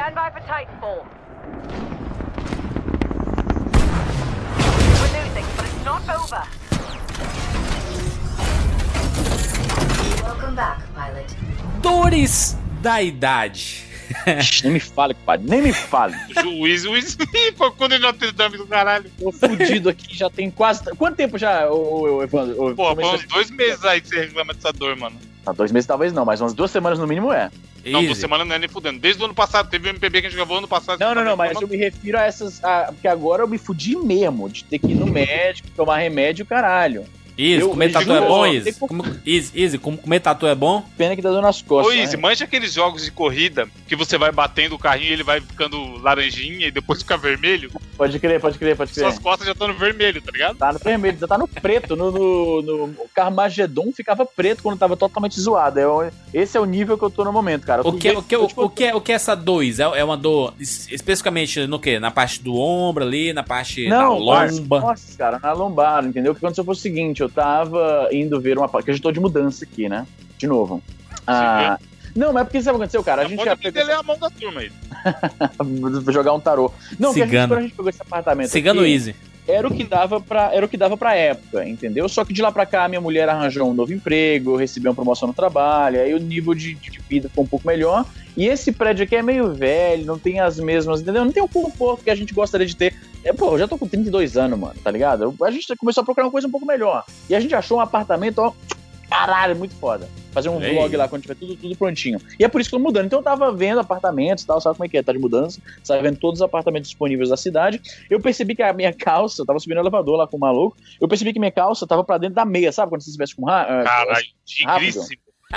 Stand by for Titanfall. We're losing, but it's not over. Welcome back, pilot. Dores da idade. Nem me fale, compadre. Nem me fale. Juiz, juiz. Quando ele Notre Dame do caralho. Tô fudido aqui, já tem quase. Quanto tempo já, ô, ô, Evandro? Ô, Pô, é foi uns dois meses aí que você reclama dessa dor, mano. Tá, dois meses talvez não, mas umas duas semanas no mínimo é. Não, Easy. duas semanas não é nem fudendo. Desde o ano passado, teve o MPB que a gente gravou ano passado. Não, não, não, mas eu me refiro a essas. a- porque agora eu me fudi mesmo de ter que ir no médico, tomar remédio, caralho. Easy, Eu- comer eu tatu é bom, pouco- Como- Easy, Easy, como comer tatu é bom? Pena que tá dando nas Ô, costas. Izzy, né? mancha aqueles jogos de corrida que você vai batendo o carrinho e ele vai ficando laranjinha e depois fica vermelho? Pode crer, pode crer, pode crer. Suas costas já estão no vermelho, tá ligado? Tá no vermelho, já tá no preto. No, no, no o Carmageddon ficava preto quando tava totalmente zoado. É esse é o nível que eu tô no momento, cara. Eu O que, o, que, eu, o, tipo, o, que, é- o que é essa 2? É, é uma dor es- especificamente no quê? Na parte do ombro ali, na parte Não, da lomba? Nossa, cara, na lombar, entendeu? O que aconteceu foi o seguinte, eu tava indo ver uma... Porque a gente tô de mudança aqui, né? De novo. Ah, não, mas é porque sabe o que aconteceu, cara? A Já gente pode já pegou a ler a mão da turma aí. essa- jogar um tarô. Não, porque a gente, Cigano. quando a gente pegou esse apartamento Cigano aqui, Easy. Era o que dava pra era o que dava para época, entendeu? Só que de lá pra cá minha mulher arranjou um novo emprego, eu recebi uma promoção no trabalho, aí o nível de, de vida ficou um pouco melhor. E esse prédio aqui é meio velho, não tem as mesmas, entendeu? Não tem o conforto que a gente gostaria de ter. É, pô, eu já tô com 32 anos, mano, tá ligado? A gente começou a procurar uma coisa um pouco melhor. E a gente achou um apartamento, ó, caralho, muito foda. Fazer um Ei. vlog lá quando tiver tudo, tudo prontinho. E é por isso que eu tô mudando. Então eu tava vendo apartamentos e tal, sabe como é que é? Tá de mudança, tava vendo todos os apartamentos disponíveis da cidade. Eu percebi que a minha calça, eu tava subindo o elevador lá com o maluco, eu percebi que minha calça tava pra dentro da meia, sabe? Quando você se veste com ra ah, Caralho, tigríssimo.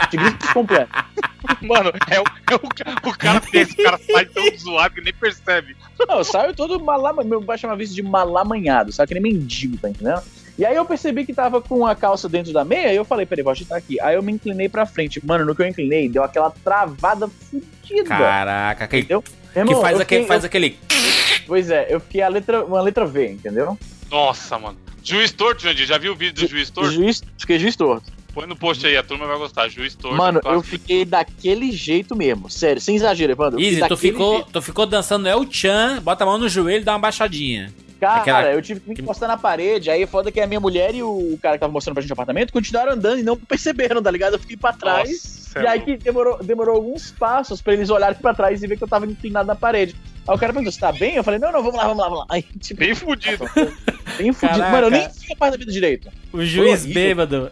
tigre completo. Mano, é o, é o, o cara pensa, o cara sai tão zoado que nem percebe. Não, eu saio todo malamanhado, meu baixo chama isso de malamanhado, sabe? Que nem mendigo, tá entendendo? E aí eu percebi que tava com a calça dentro da meia, e eu falei, peraí, vou agitar aqui. Aí eu me inclinei pra frente. Mano, no que eu inclinei, deu aquela travada fudida. Caraca, que, Entendeu? que Irmão, faz, eu aquele, fiquei- faz aquele. eu- Pois é, eu fiquei a letra, uma letra V, entendeu? Nossa, mano. Juiz torto, Jandir. Já viu o vídeo do juiz torto? Juiz, fiquei juiz torto. Põe no post aí, a turma vai gostar. Juiz torto. Mano, eu fiquei daquele jeito mesmo. Sério, sem exagero, Evandro. Easy, tu ficou, jeito. tu ficou dançando El Chan, bota a mão no joelho e dá uma baixadinha. Cara, aquela- eu tive que me encostar na parede. Aí foda que a minha mulher e o cara que tava mostrando pra gente o apartamento continuaram andando e não perceberam, tá ligado? Eu fiquei pra trás. Nossa, E aí é que demorou, demorou alguns passos pra eles olharem pra trás e ver que eu tava inclinado na parede. Aí o cara perguntou, você tá bem? Eu falei, não, não, vamos lá, vamos lá, vamos lá. Aí, tipo, bem fudido. bem fudido. Caraca. Mano, eu nem vi a parte da vida direito. O juiz bêbado.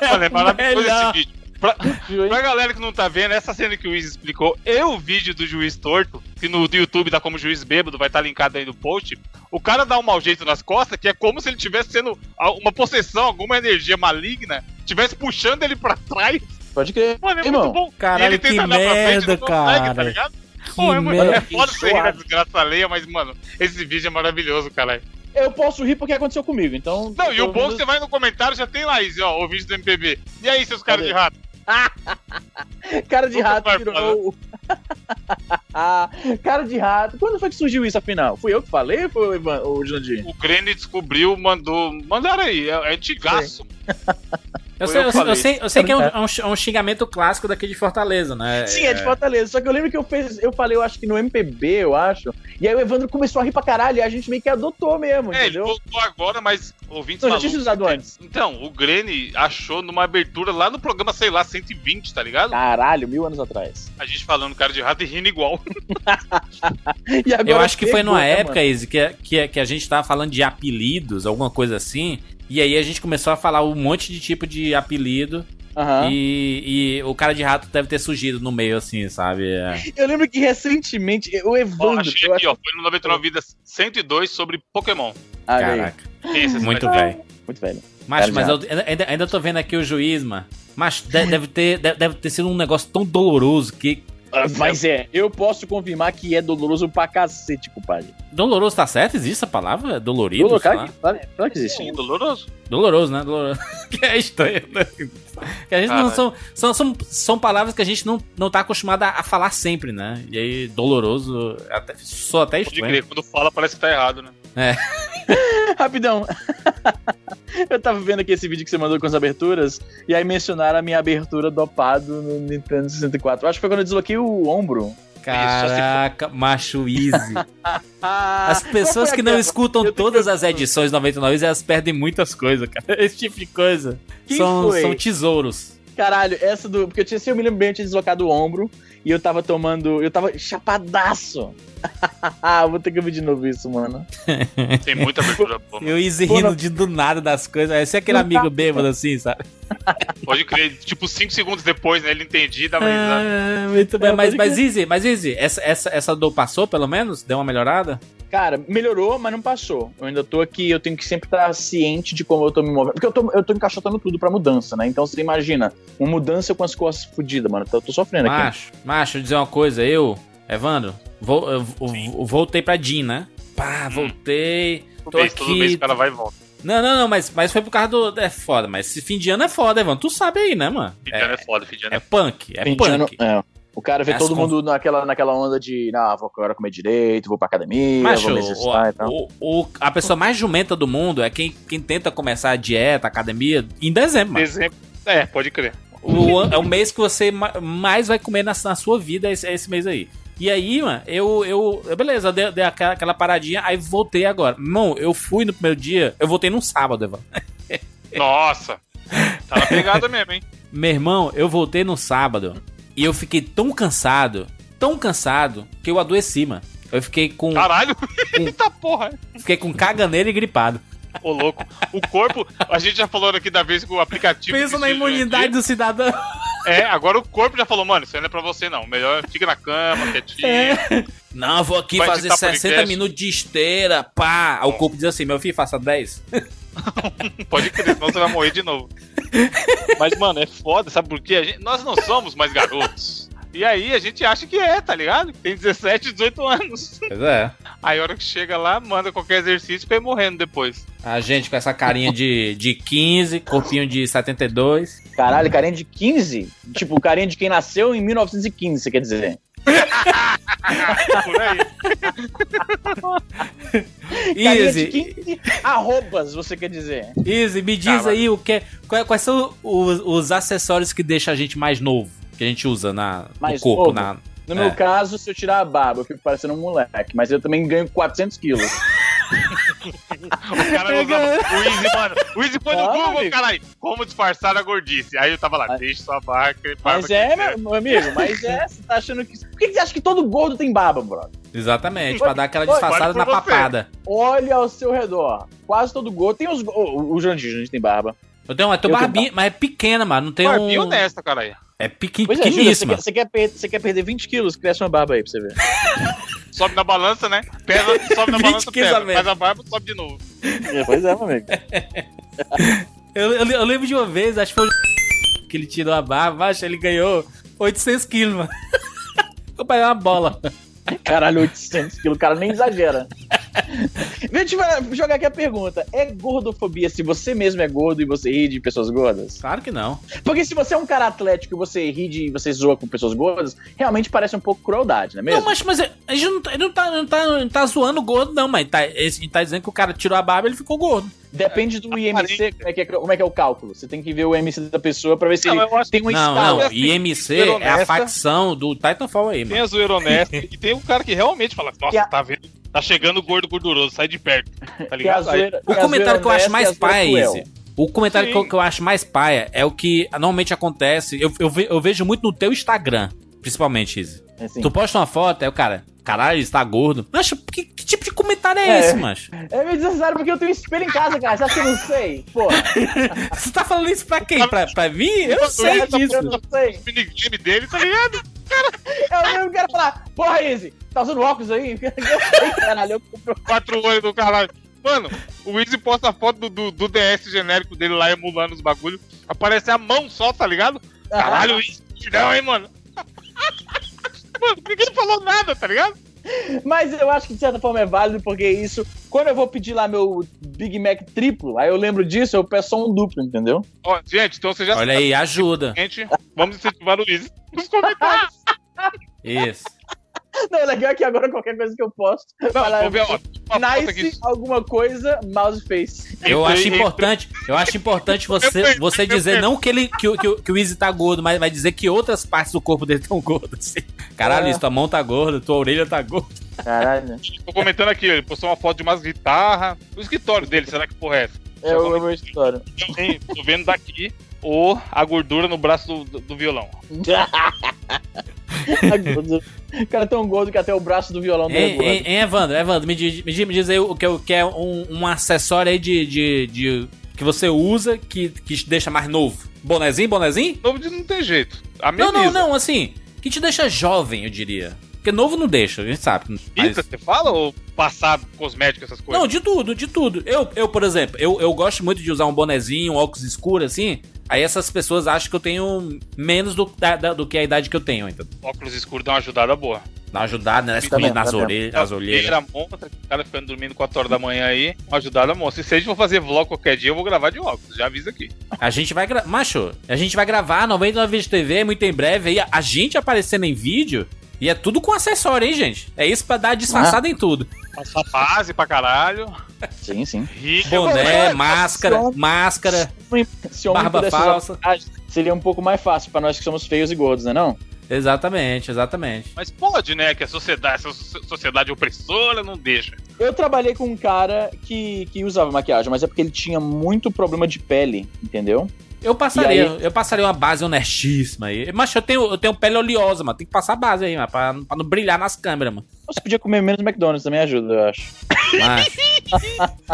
Mano, é maravilhoso melhor. esse vídeo. Pra, pra galera que não tá vendo, essa cena que o Wiz explicou e o vídeo do juiz torto, que no YouTube dá como juiz bêbado, vai estar linkado aí no post. O cara dá um mau jeito nas costas, que é como se ele tivesse sendo uma possessão, alguma energia maligna, tivesse puxando ele pra trás. Pode crer. Mano, é Irmão, muito bom. caralho, e ele que tenta andar pra frente, merda, não consegue, cara. tá ligado? Pô, é, muito, é foda você rir da desgraça alheia, mas, mano, esse vídeo é maravilhoso, caralho. Eu posso rir porque aconteceu comigo, então. Não, e o bom é que você vai no comentário, já tem lá, Izzy, ó, o vídeo do MPB. E aí, seus caras de rato? Cara de Nunca rato virou. cara de rato. Quando foi que surgiu isso afinal? Fui eu que falei ou foi o, Ivan, o Jandir? O Grêmio descobriu, mandou. Mandaram aí, é, é antigaço. Eu sei, eu eu, eu sei, eu sei que é um, é um x- é um xingamento clássico daqui de Fortaleza, né? Sim, é de Fortaleza. Só que eu lembro que eu, fez, eu falei, eu acho que no MPB, eu acho. E aí o Evandro começou a rir pra caralho e a gente meio que adotou mesmo, É, ele entendeu? voltou agora, mas ouvintes Não, já tinha usado antes. Então, o Grêmio achou numa abertura lá no programa, sei lá, 120, tá ligado? Caralho, mil anos atrás. A gente falando cara de rato e rindo igual. E agora Eu acho que foi numa né, época? Izzy, que, que, que a gente tava falando de apelidos, alguma coisa assim. E aí a gente começou a falar um monte de tipo de apelido. Aham. E, e o cara de rato deve ter surgido no meio, assim, sabe? É. Eu lembro que recentemente o Evandro. achei eu aqui, acho- ó. Foi no 99 Vidas 102 sobre Pokémon. Ah. Caraca, é esse muito velho. Muito velho. Mas, mas eu ainda, ainda tô vendo aqui o juiz, mano. Mas de- deve ter, deve ter sido um negócio tão doloroso que. Ah, Mas é, eu posso confirmar que é doloroso pra cacete, compadre. Doloroso tá certo? Existe essa palavra? Dolorido? Doloroso, sei claro claro, que existe. Sim, doloroso. Doloroso, né? Doloroso. que é estranho. né? Que a gente não são, são, são, são palavras que a gente não, não tá acostumado a, a falar sempre, né? E aí, doloroso, até, sou até Pode estranho. crer, quando fala parece que tá errado, né? Rapidão. eu tava vendo aqui esse vídeo que você mandou com as aberturas, e aí mencionaram a minha abertura dopado no Nintendo 64. Eu acho que foi quando eu desloquei o ombro. Caraca, macho easy. As pessoas que não escutam todas as edições 99 elas perdem muitas coisas, cara. Esse tipo de coisa. São, são tesouros. Caralho, essa do. Porque eu tinha, assim, eu me lembro bem, eu tinha deslocado o ombro e eu tava tomando. Eu tava chapadaço. Vou ter que ouvir de novo isso, mano. Tem muita abertura boa. Eu easy Pô, rindo não- de do nada das coisas. Esse é aquele amigo bêbado assim, sabe? Pode crer, tipo, 5 segundos depois, né? Ele entendi dava risada. Ah, muito bem. É, Mas, mas. Easy, mas Easy, essa, essa, essa dor passou pelo menos? Deu uma melhorada? Cara, melhorou, mas não passou. Eu ainda tô aqui, eu tenho que sempre estar ciente de como eu tô me movendo. Porque eu tô, eu tô encaixotando tudo pra mudança, né? Então você imagina, uma mudança com as costas fodidas, mano. Eu tô sofrendo aqui. Macho, macho, deixa eu dizer uma coisa. Eu, Evandro, vou, eu, eu- eu voltei pra Jean, né? Pá, voltei. Tô Todo mês, todo mês aqui. o cara vai e volta. Não, não, não, mas, mas foi por causa do. É foda, mas esse fim de ano é foda, Evandro. Tu sabe aí, né, mano? Fim de ano é foda, fim de ano É é punk, é Fim de ano- punk. é. O cara vê As todo con- mundo naquela, naquela onda de, ah, vou agora comer direito, vou pra academia, Macho, vou me exercitar e tal. o, o- a pessoa mais jumenta do mundo é quem, quem tenta começar a dieta, a academia, em dezembro, mano. Dezembro. É, pode crer. O, é o mês que você ma- mais vai comer na, na sua vida, é esse, é esse mês aí. E aí, mano, eu, eu. Beleza, dei, dei aquela, aquela paradinha, aí voltei agora. Irmão, eu fui no primeiro dia, eu voltei num sábado, Evandro. Nossa. Tá na pegada mesmo, hein? Meu irmão, eu voltei no sábado e eu fiquei tão cansado, tão cansado, que eu adoeci, mano. Eu fiquei com, Caralho. Eita porra. fiquei com caganeira e gripado. Ô, louco. O corpo, a gente já falou aqui da vez que o aplicativo. Pensa na imunidade do cidadão. É, agora o corpo já falou, mano, isso aí não é pra você não. Melhor fica na cama, quietinho. É. Não, eu vou aqui Vai fazer editar 60 podcast. minutos de esteira, pá. Aí o corpo diz assim, meu filho, faça 10. Pode crer, senão você vai morrer de novo. Mas, mano, é foda, sabe por quê? A gente- nós não somos mais garotos. E aí a gente acha que é, tá ligado? Tem 17, 18 anos. Pois é. Aí a hora que chega lá, manda qualquer exercício pra ir morrendo depois. A gente com essa carinha de, de 15, corpinho de 72. Caralho, carinha de 15? Tipo, carinha de quem nasceu em 1915, você quer dizer? Por aí. Easy, 15 arrobas, você quer dizer? Easy, me diz Cara. aí o que, quais, quais são os, os acessórios que deixam a gente mais novo, que a gente usa na, Mais no corpo. Na, No É. meu caso, se eu tirar a barba, eu fico parecendo um moleque, mas eu também ganho 400 quilos. O cara usava. O Easy, mano. O Easy foi no Ah, Google, caralho. Como disfarçar a gordice. Aí eu tava lá, Mas- deixa sua barba. barba Mas é, meu, meu amigo, mas é, você tá achando que. Por que que você acha que todo gordo tem barba, brother? exatamente, pra dar aquela disfarçada na você. papada. Olha ao seu redor. Quase todo gordo. Tem os. O, o Jandir, o Jandir tem barba. Eu tenho, eu tenho Eu tenho barbinha, mas é pequena, mano. Não tem Barbinha um. honesta, caralho. É pequi, Pois é, Júlia, você, quer, você, quer você quer perder 20 quilos? Cresce uma barba aí pra você ver. Sobe na balança, né? Pesa, sobe na 20 balança, pesa. menos. Faz a barba, sobe de novo. É, pois é, meu amigo. Eu, eu- eu lembro de uma vez, acho que foi o que ele tirou a barba, acho que ele ganhou 800 quilos, mano. Pegar uma bola. Caralho, 800 quilos, o cara nem exagera. Deixa eu te jogar aqui a pergunta. É gordofobia se você mesmo é gordo e você ri de pessoas gordas? Claro que não. Porque se você é um cara atlético e você ri de você zoa com pessoas gordas, realmente parece um pouco crueldade, não é mesmo? Não, mas, mas a gente não tá, ele não, tá, não, tá, não tá zoando gordo, não, mas tá, a gente tá dizendo que o cara tirou a barba e ele ficou gordo. Depende do IMC, como é, que é, como é que é o cálculo. Você tem que ver o IMC da pessoa pra ver se Não, ele tem uma não, escala. não, IMC é a honesta. facção do Titanfall aí, Tem mano. a zoeira honesta e tem um cara que realmente fala, nossa, a- tá vendo? Tá chegando o gordo gorduroso, sai de perto. Tá a ligado? Zoeira- O a comentário que eu acho mais e a zoeira Izzy, cruel. o comentário que eu, que eu acho mais paia é o que normalmente acontece, eu, eu, ve- eu vejo muito no teu Instagram, principalmente, Izzy. Assim, Tu posta uma foto, aí o cara, caralho, ele está gordo. Macho, que, que tipo de comentário é, É. esse, macho? É meio desnecessário porque eu tenho espelho em casa, cara. Você acha que eu não sei? Pô, Você tá falando isso pra quem? Pra, pra mim? Eu sei eu disso. não sei. o minigame dele, tá ligado? Eu mesmo quero falar, porra, Izzy, tá usando óculos aí? Eu sei, caralho, eu compro. Quatro olhos do caralho. Mano, o Easy posta a foto do, do, do DS genérico dele lá emulando os bagulho. Aparece a mão só, tá ligado? Caralho, Easy, não, hein, mano? Mano, ninguém falou nada, tá ligado? Mas eu acho que de certa forma é válido, porque isso, quando eu vou pedir lá meu Big Mac triplo, aí eu lembro disso, eu peço só um duplo, entendeu? Ó, gente, então você já Olha aí, ajuda. Gente, vamos incentivar o nos comentários. Isso. Não, o legal é que agora qualquer coisa que eu posto, Não, fala, vamos ver, ó. Uma foto aqui. nice alguma coisa, mouse face. Eu acho importante, eu acho importante você, você dizer não que ele que, o- que, o- que o Easy tá gordo, mas vai dizer que outras partes do corpo dele estão gordas. assim. Caralho, isso, tua mão tá gorda, tua orelha tá gorda. Caralho. Tô comentando aqui, ele postou uma foto de umas guitarras. O escritório dele, será que porra é essa? É o meu história. Também, tô vendo daqui o, a gordura no braço do, do- do violão. o cara é tão gordo que até o braço do violão dele é Hein, gordo. hein, hein, Evandro, Evandro, me diz, me diz, me diz aí o que, o que é um, um acessório aí de, de, de- que você usa que, que te deixa mais novo. Bonezinho, bonezinho? Novo de não tem jeito. A Não, não, não, assim, que te deixa jovem, eu diria. Porque novo não deixa, a gente sabe. Mas- Pinta, você fala? Ou passado, cosmético, essas coisas? Não, de tudo, de tudo. Eu, eu por exemplo, eu, eu gosto muito de usar um bonezinho, um óculos escuro, assim. Aí essas pessoas acham que eu tenho menos do, da- da- do que a idade que eu tenho, então. Óculos escuros dá uma ajudada boa. Dá uma ajudada, né? Bom, nas orelhas, as olheiras. Olheira monstra, o cara ficando dormindo 4 horas da manhã aí, uma ajudada monstra. E se a gente for fazer vlog qualquer dia, eu vou gravar de óculos, já avisa aqui. A gente vai gravar. Macho, a gente vai gravar 99 vídeos de TV muito em breve. Aí a gente aparecendo em vídeo. E é tudo com acessório, hein, gente? É isso pra dar disfarçada em tudo. Passar base pra caralho. Sim, sim. Rico. Boné, máscara, máscara. Se o homem Barba falsa. seria um pouco mais fácil pra nós que somos feios e gordos, né não? Exatamente, exatamente. Mas pode, né? Que a sociedade, sociedade opressora não deixa. Eu trabalhei com um cara que, que usava maquiagem, mas é porque ele tinha muito problema de pele, entendeu? Eu passaria, aí? eu passaria uma base honestíssima aí. Mas eu tenho, eu tenho pele oleosa, mano. Tem que passar base aí, mano. Pra, pra não brilhar nas câmeras, mano. Você podia comer menos McDonald's, também ajuda, eu acho. Macho.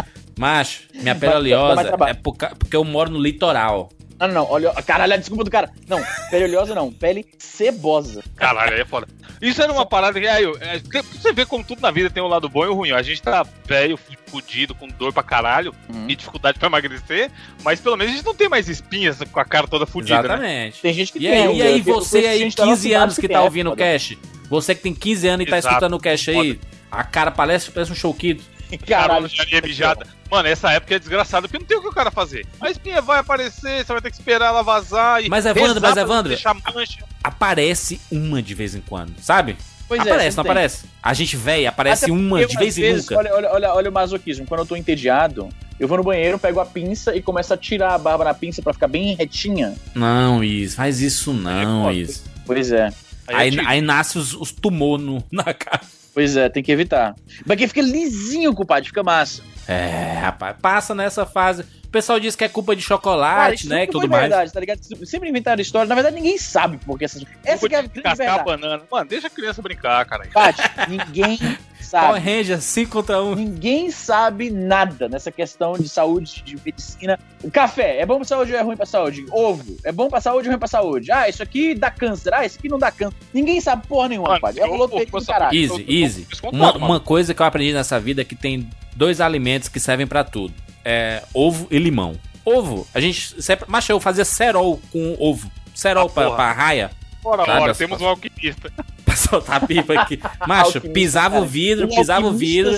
Macho, minha pele oleosa é porque eu moro no litoral. Não, não, não, olha, caralho, a desculpa do cara. Não, pele oleosa não, pele cebosa. Caralho, aí é foda. Isso era uma parada que, aí, eu- é, que- você vê como tudo na vida tem um lado bom e o ruim. ó. A gente tá velho, fudido, com dor pra caralho Uhum. e dificuldade pra emagrecer, mas pelo menos a gente não tem mais espinhas com a cara toda fudida, né? Exatamente. Tem gente que E tem. aí, eu- e aí você aí, gente da nossa 15 anos idade que tem, tá é ouvindo o foda. cast, você que tem 15 anos e tá Exato. escutando o cast aí, a cara parece, parece um showkito. Caralho, jarinha mijada. Mano, essa época é desgraçada, porque não tem o que o cara fazer. A espinha vai aparecer, você vai ter que esperar ela vazar e. Mas, Evandro, mas, não Evandro- Deixar mancha. Aparece uma de vez em quando, sabe? Pois é, aparece, não sempre tem. aparece? A gente véi, aparece Até uma de vez em nunca. Olha, olha, olha, olha o masoquismo. Quando eu tô entediado, eu vou no banheiro, pego a pinça e começo a tirar a barba na pinça pra ficar bem retinha. Não, Is, faz isso não, foda. Is. Pois é. Aí, é tipo- aí nasce os, os tumor no, na cara. Pois é, tem que evitar. Porque fica lisinho, culpado, fica massa. É, rapaz, passa nessa fase. O pessoal diz que é culpa de Cara, chocolate, isso né, e tudo foi mais. verdade, tá ligado? Sempre inventaram história. Na verdade, ninguém sabe por que essas... Essa que é a grande Cascar verdade. banana. Mano, deixa a criança brincar, cara. Paty, ninguém Power sabe. Ranger 5 contra 1. Ninguém sabe nada nessa questão de saúde, de medicina. O café, é bom pra saúde ou é ruim pra saúde? Ovo, é bom pra saúde ou ruim pra saúde? Ah, isso aqui dá câncer. Ah, isso aqui não dá câncer. Ninguém sabe porra nenhuma, pai. É eu- um loteria do caralho. Easy, easy. Uma, uma coisa que eu aprendi nessa vida é que tem dois alimentos que servem pra tudo: é ovo e limão. Ovo, a gente sempre. Mas eu fazia cerol com ovo. Cerol Ah, pra, pra raia. Ora, Sabe ora, as- temos um alquimista. Pra soltar a pipa aqui. Macho, pisava o cara. vidro, Um pisava o vidro.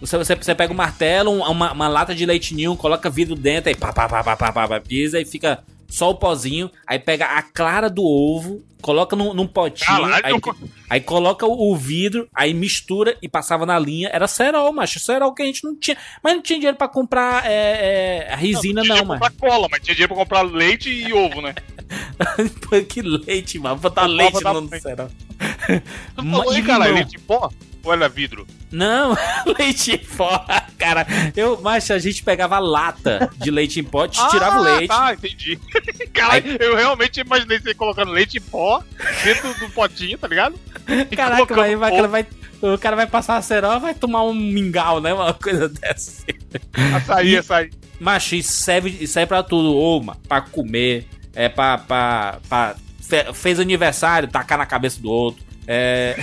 Você, você, você pega um martelo, um- uma, uma lata de leite ninho, coloca vidro dentro, aí pá, pá, pá, pá, pá, pá, pá, pisa e fica só o pozinho. Aí pega a clara do ovo, coloca num, num potinho, Caralho, aí, aí coloca o, o vidro, aí mistura e passava na linha. Era cerol, macho. Cerol que a gente não tinha. Mas não tinha dinheiro pra comprar é, é, a resina, não, dinheiro mano. pra comprar cola, mas tinha dinheiro pra comprar leite e ovo, né? Que leite, mano. Botar leite no cerol. Tu falou aí, cara, leite em pó? Ou era vidro? Não, leite em pó, cara. Eu, macho, a gente pegava lata de leite em pó, te tirava o leite. Ah, entendi. Caralho, eu realmente imaginei você colocando leite em pó dentro do potinho, tá ligado? E Caraca, vai, vai, cara vai, o cara vai passar a cerol vai tomar um mingau, né? Uma coisa dessa. Açaí, açaí. Macho, isso serve, isso serve pra tudo. Ou pra comer, é pra. pra, pra fe- fez aniversário, tacar na cabeça do outro. É,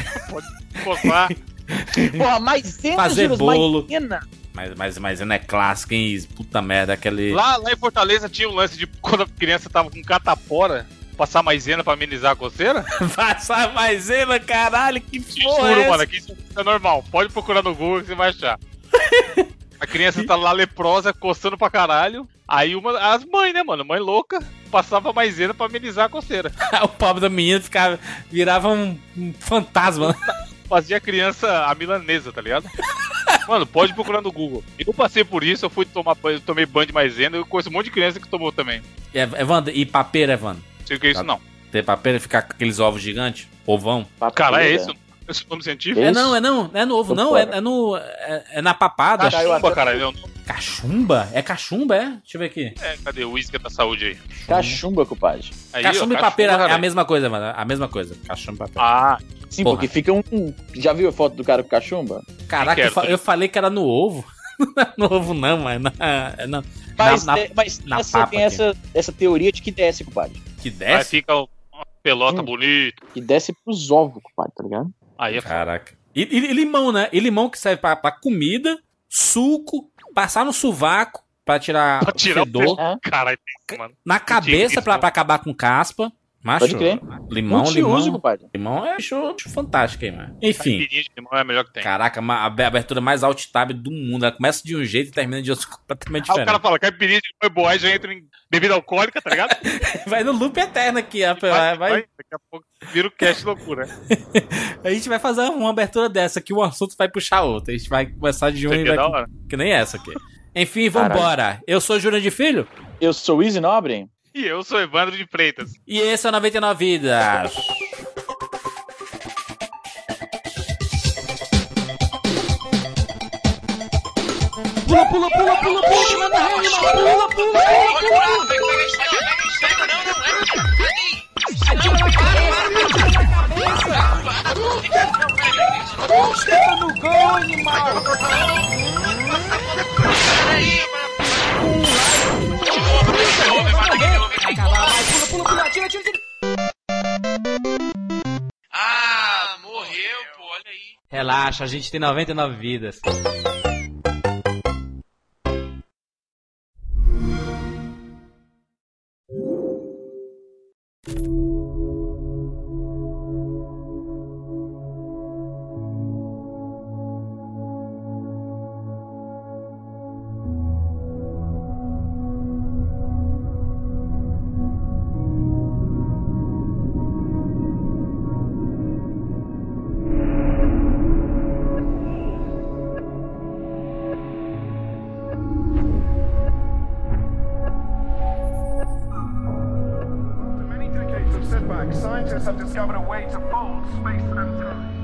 Coçar. Porra, maisena, Fazer Giros, bolo. maisena. mas, mas, mas não é clássico, hein? Puta merda, aquele. Lá, lá em Fortaleza tinha um lance de quando a criança tava com catapora, passar maisena pra amenizar a coceira. Passar maisena, caralho, que Te porra. é juro, essa? mano, que isso é normal. Pode procurar no Google que você vai achar. A criança tá lá leprosa, coçando pra caralho. Aí uma. As mães, né, mano? Mãe louca, passava maisena pra amenizar a coceira. o pobre da menina ficava, virava um, um fantasma. Fazia criança a milanesa, tá ligado? Mano, pode procurar no Google. Eu passei por isso, eu fui tomar banho, eu tomei banho de maisena, eu conheço um monte de criança que tomou também. É, Evandro, e papeira, Evandro? Sei o que é isso, não. ter pra pena ficar com aqueles ovos gigantes? Ovão? Cara, é Papilha. Esse nome científico? É não, é não, não é no ovo, Tô não, é, fora. é no. É, é na papada. Caiu Cachumba, é o nome. Cachumba? É cachumba, é? Deixa eu ver aqui. É, cadê o uísque da saúde aí? Cachumba, compadre. Aí, Cachumba ó, e papeira é a mesma coisa, mano. A mesma coisa. Cachumba e papeira. Ah, Sim, Porra. porque fica um. Já viu a foto do cara com cachumba? Caraca, quero, eu, fa- tô- eu falei que era no ovo. Não é no ovo, não, mas na, é na, Mas, na- na- é- mas na essa, papa tem essa, essa teoria de que desce, compadre. que aí desce. fica uma pelota Hum. bonita. Que desce pros ovos, compadre, tá ligado? Aí é. Caraca. E, e- limão, né? E limão que serve pra, pra comida, suco, passar no sovaco pra tirar, Pra tirar o fedor, Ah, Caralho, mano. na cabeça pra, pra acabar com caspa. Macho, Pode crer. limão, limão. compadre. Limão é bicho, bicho fantástico aí, mano. Enfim. Caipirinha de limão é a melhor que tem. Caraca, a ab- abertura mais alt-tab do mundo. Ela começa de um jeito e termina de outro completamente Aí o diferente. cara fala, caipirinha de limão é boa, aí já entra em bebida alcoólica, tá ligado? Vai no loop eterno aqui. ó, Vai, Vai, vai- daqui a pouco vira o cast loucura. A gente vai fazer uma abertura dessa que o assunto vai puxar outro. A gente vai começar de um Isso e vai. da hora. Que nem essa aqui. Enfim, vambora. Eu sou Júnior de Filho Eu sou o Easy Nobre. E eu sou Evandro de Freitas. e esse é o 99 Vidas. Pula, pula, pula, pula, pula, pula, pula, pula, pula. Pula, pula, pula, atira. Ah, morreu, pô, olha aí. Relaxa, a gente tem 99 vidas. scientists have discovered a way to fold space and time.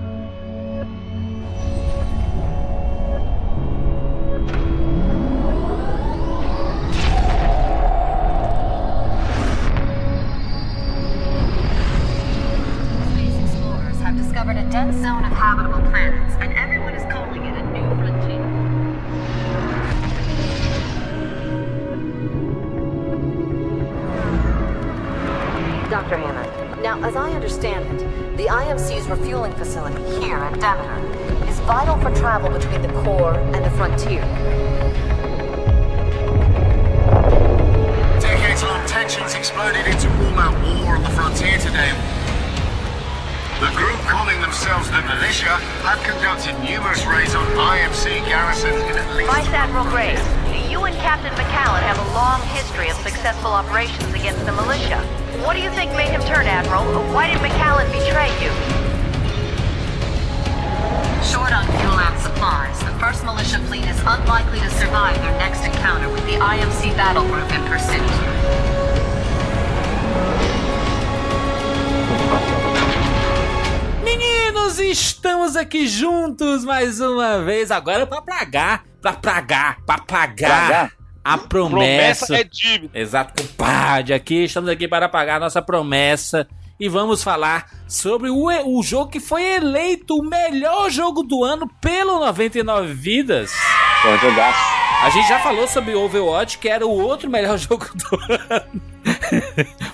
Aqui juntos mais uma vez. Agora pra pragar, pra pragar, pra pagar Pragar? a promessa. Promessa é dívida. Exato, compadre. Aqui estamos aqui para pagar a nossa promessa e vamos falar sobre o, o jogo que foi eleito o melhor jogo do ano pelo 99 Vidas. Pô, jogaço. A gente já falou sobre Overwatch, que era o outro melhor jogo do ano.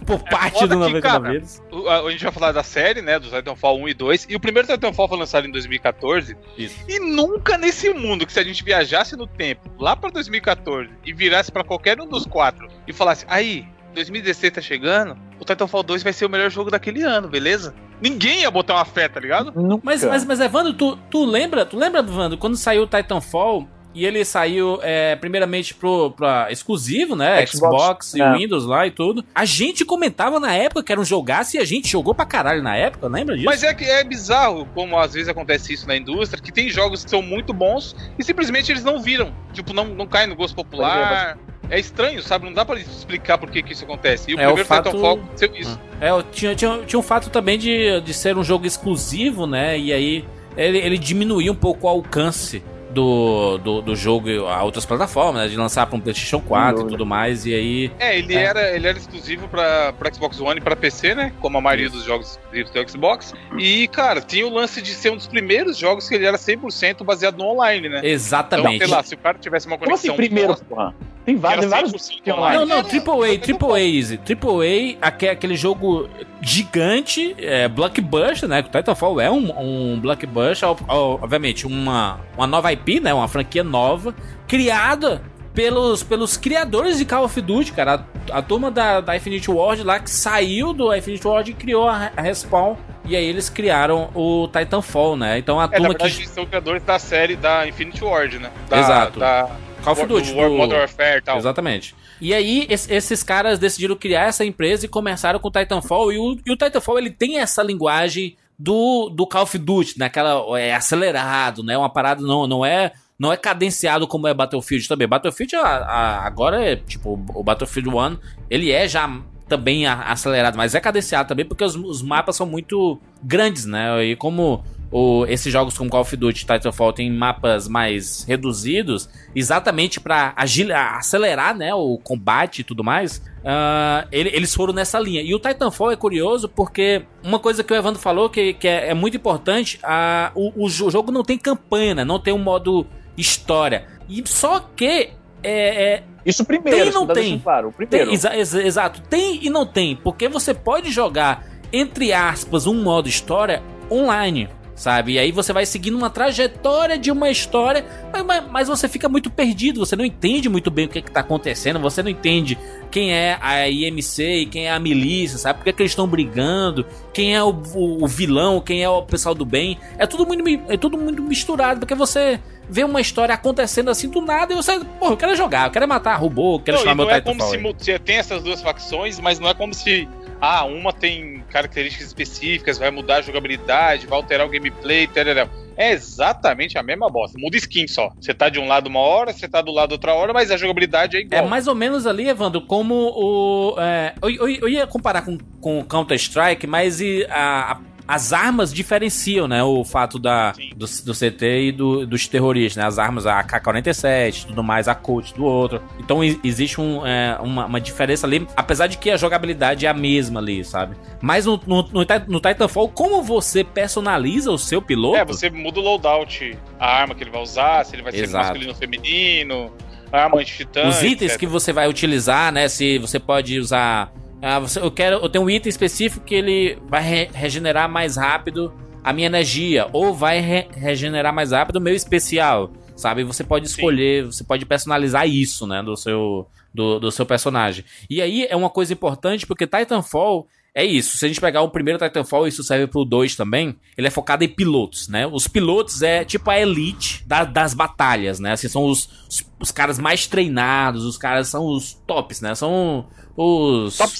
Por parte foda do que, 99 cara. O- A, a gente vai falar da série, né? Do Titanfall 1 e 2. E o primeiro Titanfall foi lançado em 2014. Isso. E nunca nesse mundo que se a gente viajasse no tempo, lá pra 2014, e virasse pra qualquer um dos quatro e falasse, aí, 2016 tá chegando, o Titanfall 2 vai ser o melhor jogo daquele ano, beleza? Ninguém ia botar uma fé, tá ligado? Nunca. Mas, mas, mas Evandro, tu, tu lembra, tu lembra, Evandro, quando saiu o Titanfall e ele saiu é, primeiramente pro pra exclusivo, né? Xbox, Xbox, e é. Windows lá e tudo. A gente comentava na época que era um jogaço e a gente jogou pra caralho na época, lembra disso? Mas é que é bizarro como às vezes acontece isso na indústria, que tem jogos que são muito bons e simplesmente eles não viram. Tipo, não, não caem no gosto popular. é estranho, sabe? Não dá pra explicar por que, que isso acontece. E o É, o primeiro fato- Titanfall aconteceu isso. É, eu tinha, tinha, tinha um fato também de, de ser um jogo exclusivo, né? E aí ele, ele diminuía um pouco o alcance do, do, do jogo a outras plataformas, né? De lançar para um PlayStation 4 e dúvida. tudo mais. E aí. É, ele, É. Era, ele era exclusivo pra, pra Xbox One e pra PC, né? Como a maioria dos jogos exclusivos do Xbox. E, cara, tinha o lance de ser um dos primeiros jogos que ele era 100% baseado no online, né? Então, Exatamente. sei lá, se o cara tivesse uma Como assim, conexão. primeiro, porra? Tem vários, tem vários 100% que online. Não, não, Era- Triple A, era Triple A, Easy. Triple A, aque- aquele jogo gigante, é, blockbuster, né? O Titanfall é um, um blockbuster, ob- ob- obviamente, uma, uma nova IP, né? Uma franquia nova, criada pelos, pelos criadores de Call of Duty, cara. A, a turma da, da Infinity Ward lá que saiu do Infinity Ward e criou a, a Respawn. E aí eles criaram o Titanfall, né? Então a É, na turma verdade, que. eles são criadores da série da Infinity Ward, né? Da, Exato. Da Call of Duty. do War- do- Modern Warfare e tal. Exatamente. E aí, es- esses caras decidiram criar essa empresa e começaram com o Titanfall. E o, e o Titanfall, ele tem essa linguagem do, do Call of Duty, né? Aquela, é acelerado, né? Uma parada não, não é... Não é cadenciado como é Battlefield também. Battlefield a- a- agora é, tipo, o Battlefield 1, ele é já também a- acelerado, mas é cadenciado também porque os, os mapas são muito grandes, né? E como o- esses jogos como Call of Duty e Titanfall tem mapas mais reduzidos, exatamente para acelerar né, o combate e tudo mais, ah, ele- eles foram nessa linha. E o Titanfall é curioso porque uma coisa que o Evandro falou que, que é, é muito importante, ah, o, o jo- jogo não tem campanha, né, não tem um modo história. E só que é- é, Isso primeiro, Tem e não tá tem? claro. O tem, primeiro. exa- exa- exato, tem e não tem, porque você pode jogar, entre aspas, um modo história online, sabe? E aí você vai seguindo uma trajetória de uma história, mas, mas- mas você fica muito perdido, você não entende muito bem o que, é que tá acontecendo, você não entende quem é a IMC e quem é a milícia, sabe? Por que, que eles estão brigando, quem é o, o- o vilão, quem é o pessoal do bem. É tudo muito, é tudo muito misturado, porque você vê uma história acontecendo assim do nada e você, porra, eu quero jogar, eu quero matar robô, eu quero Não, chamar meu não é como Titanfall. se você tem essas duas facções, mas não é como se ah, uma tem características específicas, vai mudar a jogabilidade, vai alterar o gameplay, tarará. É exatamente a mesma bosta. Muda skin só. Você tá de um lado uma hora, você tá do lado outra hora, mas a jogabilidade é É igual. mais ou menos ali, Evandro, como o. é, eu, eu- eu ia comparar com, com Counter-Strike, mas a- a- as armas diferenciam, né? O fato da, Sim. do, do CT e do- dos terroristas, né? As armas, a AK-47, tudo mais, a Colt do outro. Então existe um, é, uma, uma diferença ali, apesar de que a jogabilidade é a mesma ali, sabe? Mas no, no, no, Ti- no Titanfall, como você personaliza o seu piloto. É, você muda o loadout, a arma que ele vai usar, se ele vai ser Exato. masculino ou feminino, a arma anti-titã. os itens etc. que você vai utilizar, né? Se você pode usar. Ah, você, eu quero. Eu tenho um item específico que ele vai re- regenerar mais rápido a minha energia. Ou vai re- regenerar mais rápido o meu especial. Sabe? Você pode escolher, você pode personalizar isso, né? Do seu, do, do seu personagem. E aí é uma coisa importante, porque Titanfall é isso. Se a gente pegar o primeiro Titanfall, isso serve pro 2 também. Ele é focado em pilotos, né? Os pilotos é tipo a elite da- das batalhas, né? Assim, são os, os, os caras mais treinados, os caras são os tops, né? São os. Top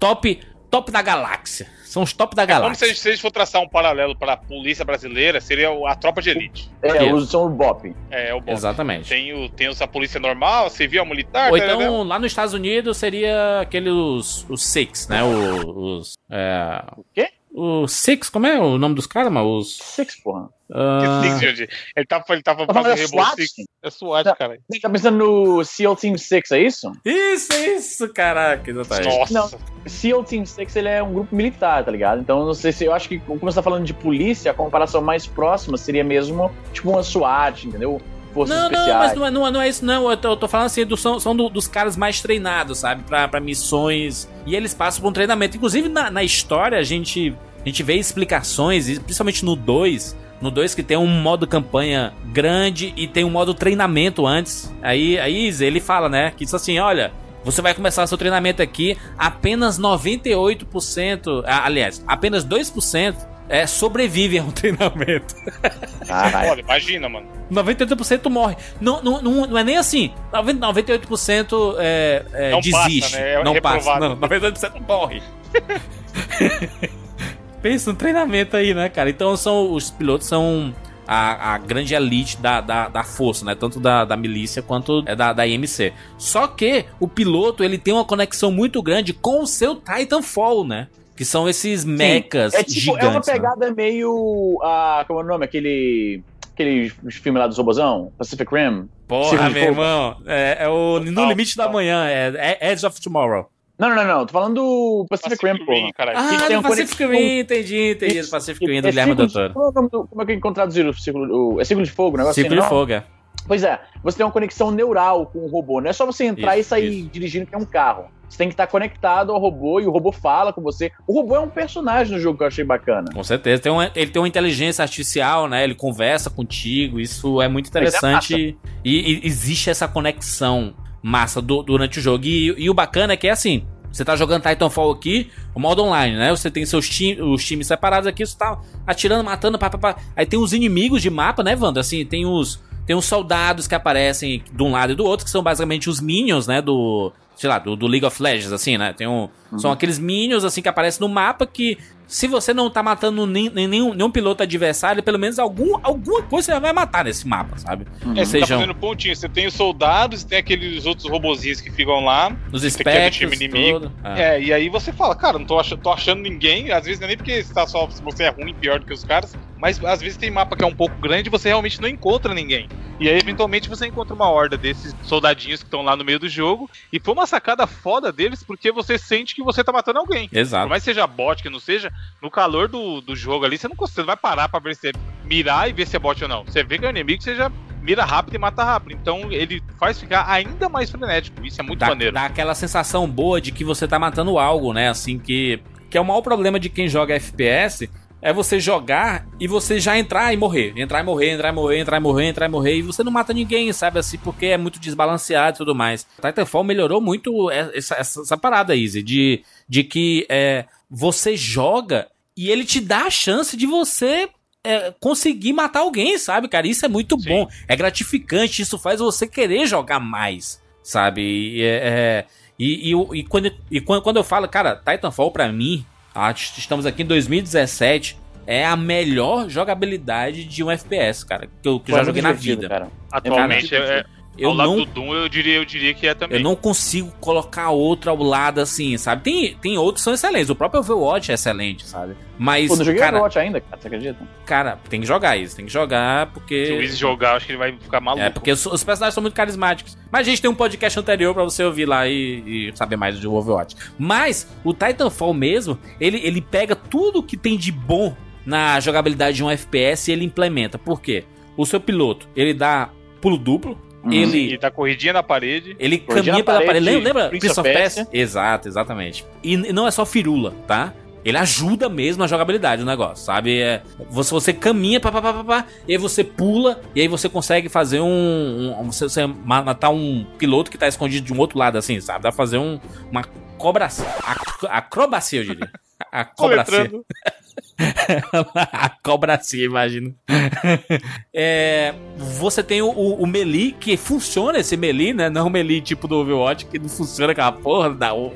top, top da galáxia. São os top da É como se a, galáxia. gente, se a gente for traçar um paralelo para a polícia brasileira, seria a tropa de elite. É, os são o BOP. É, é o bom. Exatamente. Tem, o, tem os- a polícia normal, a civil, a militar. Ou então, lá nos Estados Unidos, seria aqueles os, os Six, né? O- Os. É, O quê? Os Six, como é o nome dos caras, mano? Os. Six, porra. Que Six, gente. Ele tava, ele tava Tá falando fazendo Rainbow? Six. É SWAT, Não. cara. Você tá pensando no SEAL Team 6, é isso? Isso, isso, caraca, exatamente. Nossa. Não. SEAL Team 6 ele é um grupo militar, tá ligado? Então não sei se eu acho que como você tá falando de polícia, a comparação mais próxima seria mesmo tipo uma SWAT, entendeu? Forças Não, não, especiais. mas não é, não, é- não é isso, não. Eu tô, eu tô falando assim, do- são, são do- dos caras mais treinados, sabe? Pra, pra missões. E eles passam por um treinamento. Inclusive, na, na história, a gente, a gente vê explicações, e principalmente no 2. No 2 que tem um modo campanha grande e tem um modo treinamento antes. Aí, aí ele fala, né? Que diz assim: olha. Você vai começar seu treinamento aqui, apenas 98%, ah, aliás, apenas 2% é, sobrevivem ao treinamento. Caralho. Olha, imagina, mano. 98% morre. Não, não, não, não é nem assim. 90 98% é, é, Não passa, desiste. né? É não passa. reprovado. Não, 98% morre. Pensa no treinamento aí, né, cara? Então são os pilotos são a, a grande elite da, da, da força, né? Tanto da, da milícia quanto é da, da IMC. Só que o piloto ele tem uma conexão muito grande com o seu Titanfall, né? Que são esses mechas é tipo, gigantes. é uma né? pegada meio. Ah, como é o nome? Aquele. Aquele filme lá do Robozão? Pacific Rim? Porra, meu irmão. É, é o No Total, Limite da. Manhã, é, é Edge of Tomorrow. Não, não, não, não. Tô falando do Pacific, Pacific Rim. Rim, caralho. Ah, tem uma Pacific conexão- Rim, entendi, entendi. Pacific Rim, do É Guilherme Doutor. Como é, como é que ele traduzir o círculo, o, é círculo de fogo, o negócio Círculo assim, de não? Fogo, é. Pois é, você tem uma conexão neural com o robô. Não é só você entrar Isso, e sair dirigindo que é um carro. Você tem que estar conectado ao robô e o robô fala com você. O robô é um personagem no jogo que eu achei bacana. Com certeza. Tem uma- ele tem uma inteligência artificial, né? Ele conversa contigo. Isso é muito é interessante. e, e existe essa conexão massa do- durante o jogo. E, e o bacana é que é assim. Você tá jogando Titanfall aqui, o modo online, né? Você tem seus ti os times separados aqui, você tá atirando, matando, pá, pá, pá. Aí tem os inimigos de mapa, né, Wanda? Assim, tem os. Tem os soldados que aparecem de um lado e do outro, que são basicamente os minions, né? Do. Sei lá, do, do League of Legends, assim, né? Tem um, São aqueles minions, assim, que aparecem no mapa que. Se você não tá matando nem, nem- nenhum, nenhum piloto adversário, pelo menos algum, alguma coisa você vai matar nesse mapa, sabe? É, você tá Sejam fazendo pontinho. Você tem os soldados, tem aqueles outros robozinhos que ficam lá. do espectros, time inimigo. tudo. É. É, e aí você fala, cara, não tô achando, tô achando ninguém. Às vezes não é nem porque você, tá só, você é ruim, pior do que os caras. Mas às vezes tem mapa que é um pouco grande e você realmente não encontra ninguém. E aí, eventualmente, você encontra uma horda desses soldadinhos que estão lá no meio do jogo. E foi uma sacada foda deles, porque você sente que você tá matando alguém. Por Exato. mais que seja bot, que não seja, no calor do, do jogo ali, você não, consegue, você não vai parar pra ver se mirar e ver se é bot ou não. Você vê que é inimigo, você já mira rápido e mata rápido. Então ele faz ficar ainda mais frenético. Isso é muito dá, maneiro. dá aquela sensação boa de que você tá matando algo, né? Assim, que, que é o maior problema de quem joga FPS. É você jogar e você já entrar e morrer. Entrar e morrer, entrar e morrer, entrar e morrer, entrar e morrer. E você não mata ninguém, sabe? Assim, porque é muito desbalanceado e tudo mais. Titanfall melhorou muito essa, essa, essa parada, Easy. De, de que é, você joga e ele te dá a chance de você é, conseguir matar alguém, sabe, cara? Isso é muito Sim. bom. É gratificante. Isso faz você querer jogar mais, sabe? E, é, é, e, e, e quando, e quando, quando eu falo, cara, Titanfall pra mim, ah, estamos aqui em 2017, é a melhor jogabilidade de um FPS, cara, que eu, que eu já é joguei na vida. Cara. Atualmente, muito é, é, Eu ao lado não do Doom, eu diria, eu diria que é também. eu não consigo colocar outro ao lado assim, sabe? Tem, tem outros que são excelentes. O próprio Overwatch é excelente, sabe? Mas, Pô, não joguei cara, Overwatch ainda, cara, você acredita? cara, tem que jogar isso. Tem que jogar Se o porque... Wiz jogar, acho que ele vai ficar maluco. É, porque os, os personagens são muito carismáticos. Mas a gente tem um podcast anterior pra você ouvir lá e, e saber mais do Overwatch. Mas o Titanfall mesmo, ele, ele pega tudo que tem de bom na jogabilidade de um FPS e ele implementa. Por quê? O seu piloto, ele dá pulo duplo, Uhum. ele E tá corridinha na parede. ele caminha pela parede, parede. Lembra? Prince Prince of of Persia? Exato, exatamente. E não é só firula, tá? Ele ajuda mesmo a jogabilidade do negócio, sabe? É, você, você caminha, pá, pá, pá, pá, pá, e aí você pula, e aí você consegue fazer um. um- você, você ma- matar um piloto que tá escondido de um outro lado, assim, sabe? Dá pra fazer um, uma cobracia. ac- Acrobacia, eu diria. A cobracia. Soletrando. a cobracia, imagino. É, você tem o, o, o melee, que funciona esse melee, né? Não o melee tipo do Overwatch, que não funciona aquela porra. Dá, ó-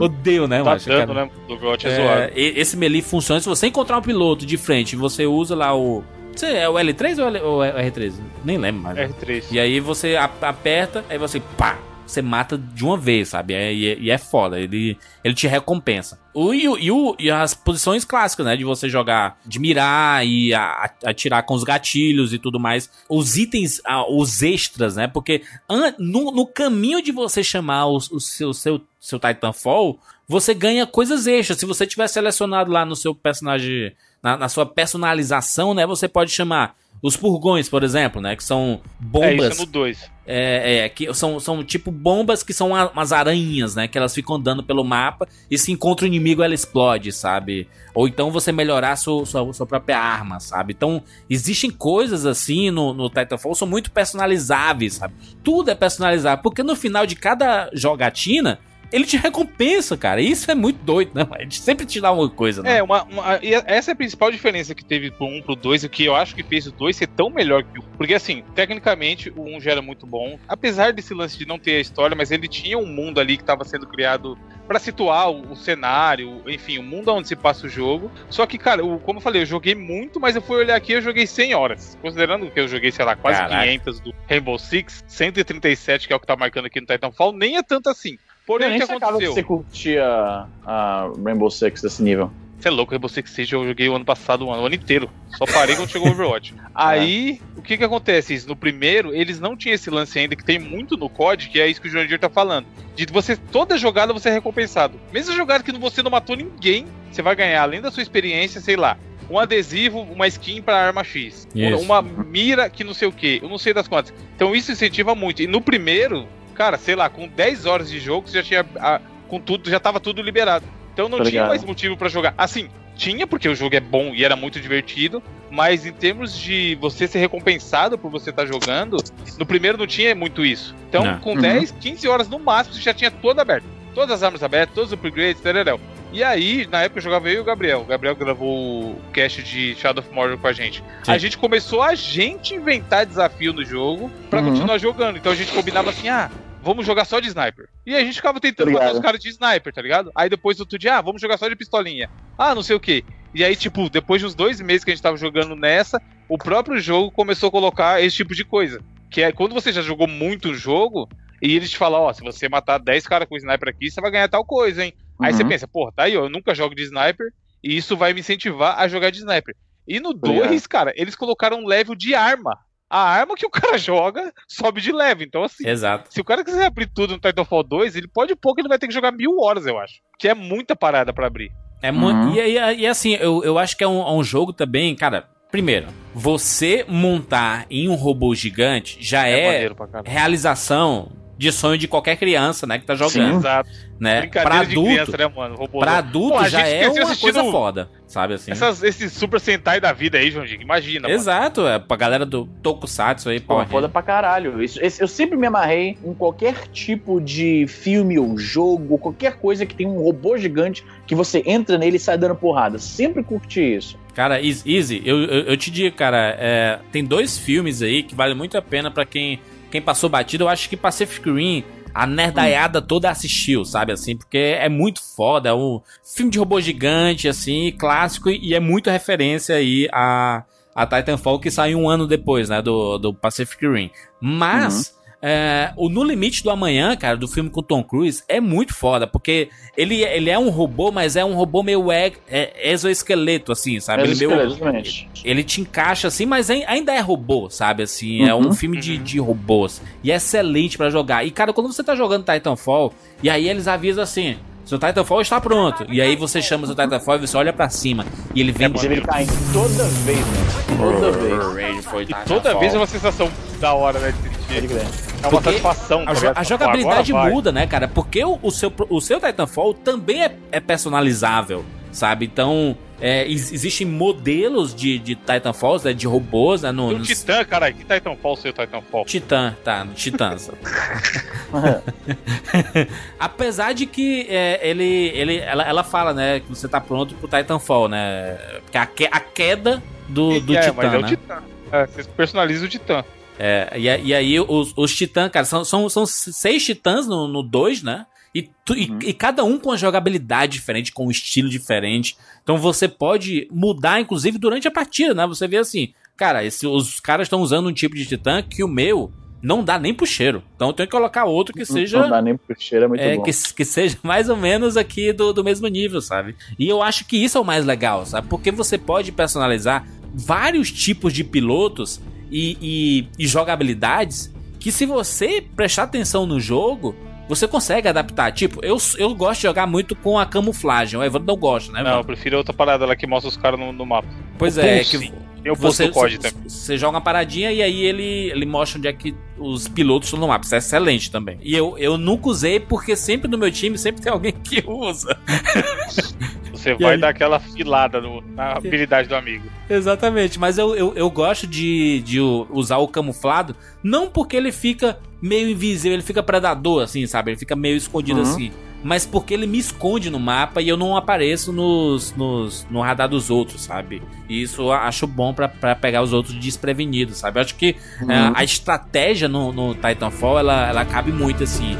odeio, né, Tá macho, dando, cara? né? Do Overwatch é, É, zoado. esse melee funciona. Se você encontrar um piloto de frente, você usa lá o. Você é o L3 ou, L, ou é o R3? Nem lembro mais. R3. E aí você aperta, aí você pá, você mata de uma vez, sabe? É- E é, e é foda, ele, ele te recompensa. O, e, e, o- e as posições clássicas, né? De você jogar, de mirar e a- a- atirar com os gatilhos e tudo mais. Os itens, ah, os extras, né? Porque an- no, no caminho de você chamar o, o seu, seu, seu Titanfall, você ganha coisas extras. Se você tiver selecionado lá no seu personagem, na, na sua personalização, né? Você pode chamar os purgões, por exemplo, né? Que são bombas. É, isso é no 2. É, é, que são, são tipo bombas que são umas aranhas, né? Que elas ficam andando pelo mapa e se encontra o inimigo, ela explode, sabe? Ou então você melhorar sua, sua, sua própria arma, sabe? Então, existem coisas assim no, no Titanfall, são muito personalizáveis, sabe? Tudo é personalizável, porque no final de cada jogatina, ele te recompensa, cara. Isso é muito doido, né? Ele sempre te dá uma coisa, né? É, uma, uma- e essa é a principal diferença que teve pro 1 pro 2 e que eu acho que fez o 2 ser tão melhor que o 1. Porque assim, tecnicamente o 1 já era muito bom, apesar desse lance de não ter a história, mas ele tinha um mundo ali que estava sendo criado pra situar o, o cenário, enfim, o mundo onde se passa o jogo. Só que, cara, o- como eu falei, eu joguei muito, mas eu fui olhar aqui eu joguei 100 horas. Considerando que eu joguei, sei lá, quase Caraca. 500 do Rainbow Six, 137 que é o que tá marcando aqui no Titanfall, nem é tanto assim. Porém, Eu o que aconteceu? você curtia a Rainbow Six desse nível. Você é louco, Rainbow Six Siege eu joguei o ano passado, o ano, o ano inteiro. Só parei quando chegou o Overwatch. Aí, o que que acontece? Isso, No primeiro, eles não tinham esse lance ainda, que tem muito no COD, que é isso que o Jurandir tá falando. De você, toda jogada você é recompensado. Mesmo jogada que você não matou ninguém, você vai ganhar, além da sua experiência, sei lá, um adesivo, uma skin pra arma X. Isso. Uma mira que não sei o que, eu não sei das quantas. Então isso incentiva muito. E no primeiro, cara, sei lá, com 10 horas de jogo, você já tinha. a- com tudo, já tava tudo liberado. Então não Tô tinha mais motivo pra jogar. Assim, tinha, porque o jogo é bom e era muito divertido, mas em termos de você ser recompensado por você estar jogando, no primeiro não tinha muito isso. Então, Não. com Uhum. 10, 15 horas no máximo, você já tinha tudo aberto. Todas as armas abertas, todos os upgrades, tereréu. E aí, na época eu jogava eu e o Gabriel. O Gabriel gravou o cast de Shadow of Mordor com a gente. Sim. A gente começou a gente inventar desafio no jogo pra Uhum. continuar jogando. Então a gente combinava assim, ah, vamos jogar só de sniper. E a gente ficava tentando Tô ligado. matar os caras de sniper, tá ligado? Aí depois outro dia, ah, vamos jogar só de pistolinha. Ah, não sei o que. E aí, tipo, depois de uns dois meses que a gente tava jogando nessa, o próprio jogo começou a colocar esse tipo de coisa. Que é quando você já jogou muito o jogo, e eles te falam, ó, se você matar 10 caras com sniper aqui, você vai ganhar tal coisa, hein? Aí você Uhum. pensa, porra, tá aí, ó, eu nunca jogo de sniper, e isso vai me incentivar a jogar de sniper. E no Tô ligado. 2, cara, eles colocaram um level de arma. A arma que o cara joga sobe de level. Então, assim, Exato. se o cara quiser abrir tudo no Titanfall 2, ele pode pôr que ele vai ter que jogar mil horas, eu acho. Que é muita parada pra abrir. É muito. Uhum. E, e, e assim, eu, eu acho que é um, é um jogo também, cara. Primeiro, você montar em um robô gigante já É, é, realização de sonho de qualquer criança, né, que tá jogando, Exato. né? Brincadeira Pra de adulto, criança, né, mano? Robô pra adulto Pô, já é uma assistindo coisa foda, sabe assim? Essas, esses Super Sentai da vida aí, João Diego, imagina. mano. Exato, é pra galera do Tokusatsu aí, Pô, foda pra caralho. Isso, esse- eu sempre me amarrei em qualquer tipo de filme ou jogo, qualquer coisa que tem um robô gigante que você entra nele e sai dando porrada. Sempre curti isso. Cara, Eas- Easy, eu, eu, eu te digo, cara, é, tem dois filmes aí que vale muito a pena pra quem, quem passou batido. Eu acho que Pacific Rim, a nerdaiada toda assistiu, sabe assim? Porque é muito foda, é um filme de robô gigante, assim, clássico, e é muito referência aí a, a Titanfall que saiu um ano depois, né, do, do Pacific Rim. Mas... é, o No Limite do Amanhã, cara, do filme com Tom Cruise, é muito foda, porque ele, ele é um robô, mas é um robô meio e- é, exoesqueleto, assim, sabe? Ele, meio- ele te encaixa assim, mas ai- ainda é robô, sabe? Assim, é um Uhum. filme de, de robôs. E é excelente pra jogar. E, cara, quando você tá jogando Titanfall, e aí eles avisam assim. Seu Titanfall está pronto. E aí você chama o seu Titanfall e você olha pra cima. E ele vem Inclusive, ele cai toda vez, mano. Toda vez. Foi E toda vez é uma sensação da hora, né? de. É uma Porque satisfação. A, jo- a jogabilidade Agora vai. muda, né, cara? Porque o, o seu, o seu Titanfall também é, é personalizável, sabe? Então, é, ex- existem modelos de, de Titanfalls, né, de robôs, né? No, o nos- Titã, caralho, que Titanfall seu Titanfall? Titã, tá, no Titãs. Apesar de que é, ele, ele, ela, ela fala, né, que você tá pronto pro Titanfall, né? Porque a, que- a queda do, do é, Titã, mas é o né? Titã. É, você personaliza o Titã. É, e, e aí os, os titãs, cara, são, são, são seis titãs no 2, né? E, tu- e- Uhum. e cada um com uma jogabilidade diferente, com um estilo diferente. Então você pode mudar, inclusive, durante a partida, né? Você vê assim, cara, esse- os caras estão usando um tipo de titã que o meu não dá nem pro cheiro. Então eu tenho que colocar outro que seja. Não dá nem pro cheiro, é muito É, bom. que, que seja mais ou menos aqui do, do mesmo nível, sabe? E eu acho que isso é o mais legal, sabe? Porque você pode personalizar vários tipos de pilotos e, e- e jogabilidades que se você prestar atenção no jogo, você consegue adaptar. Tipo, eu, eu gosto de jogar muito com a camuflagem. O Evandro não gosta, né, Não, eu prefiro outra parada lá que mostra os caras no, no mapa. Pois o é, pulse. que o posto você, COD você, também. você joga uma paradinha e aí ele, ele mostra onde é que os pilotos estão no mapa. Isso é excelente também. E eu, eu nunca usei porque sempre no meu time sempre tem alguém que usa. Você E vai aí? dar aquela filada no- na habilidade do amigo. Exatamente, mas eu, eu, eu gosto de, de usar o camuflado, não porque ele fica meio invisível, ele fica predador, assim, sabe? Ele fica meio escondido Uhum. assim. mas porque ele me esconde no mapa e eu não apareço nos, nos no radar dos outros, sabe? E isso eu acho bom pra, pra pegar os outros desprevenidos, sabe? Eu acho que Uhum. é, a estratégia no, no Titanfall ela, ela cabe muito assim.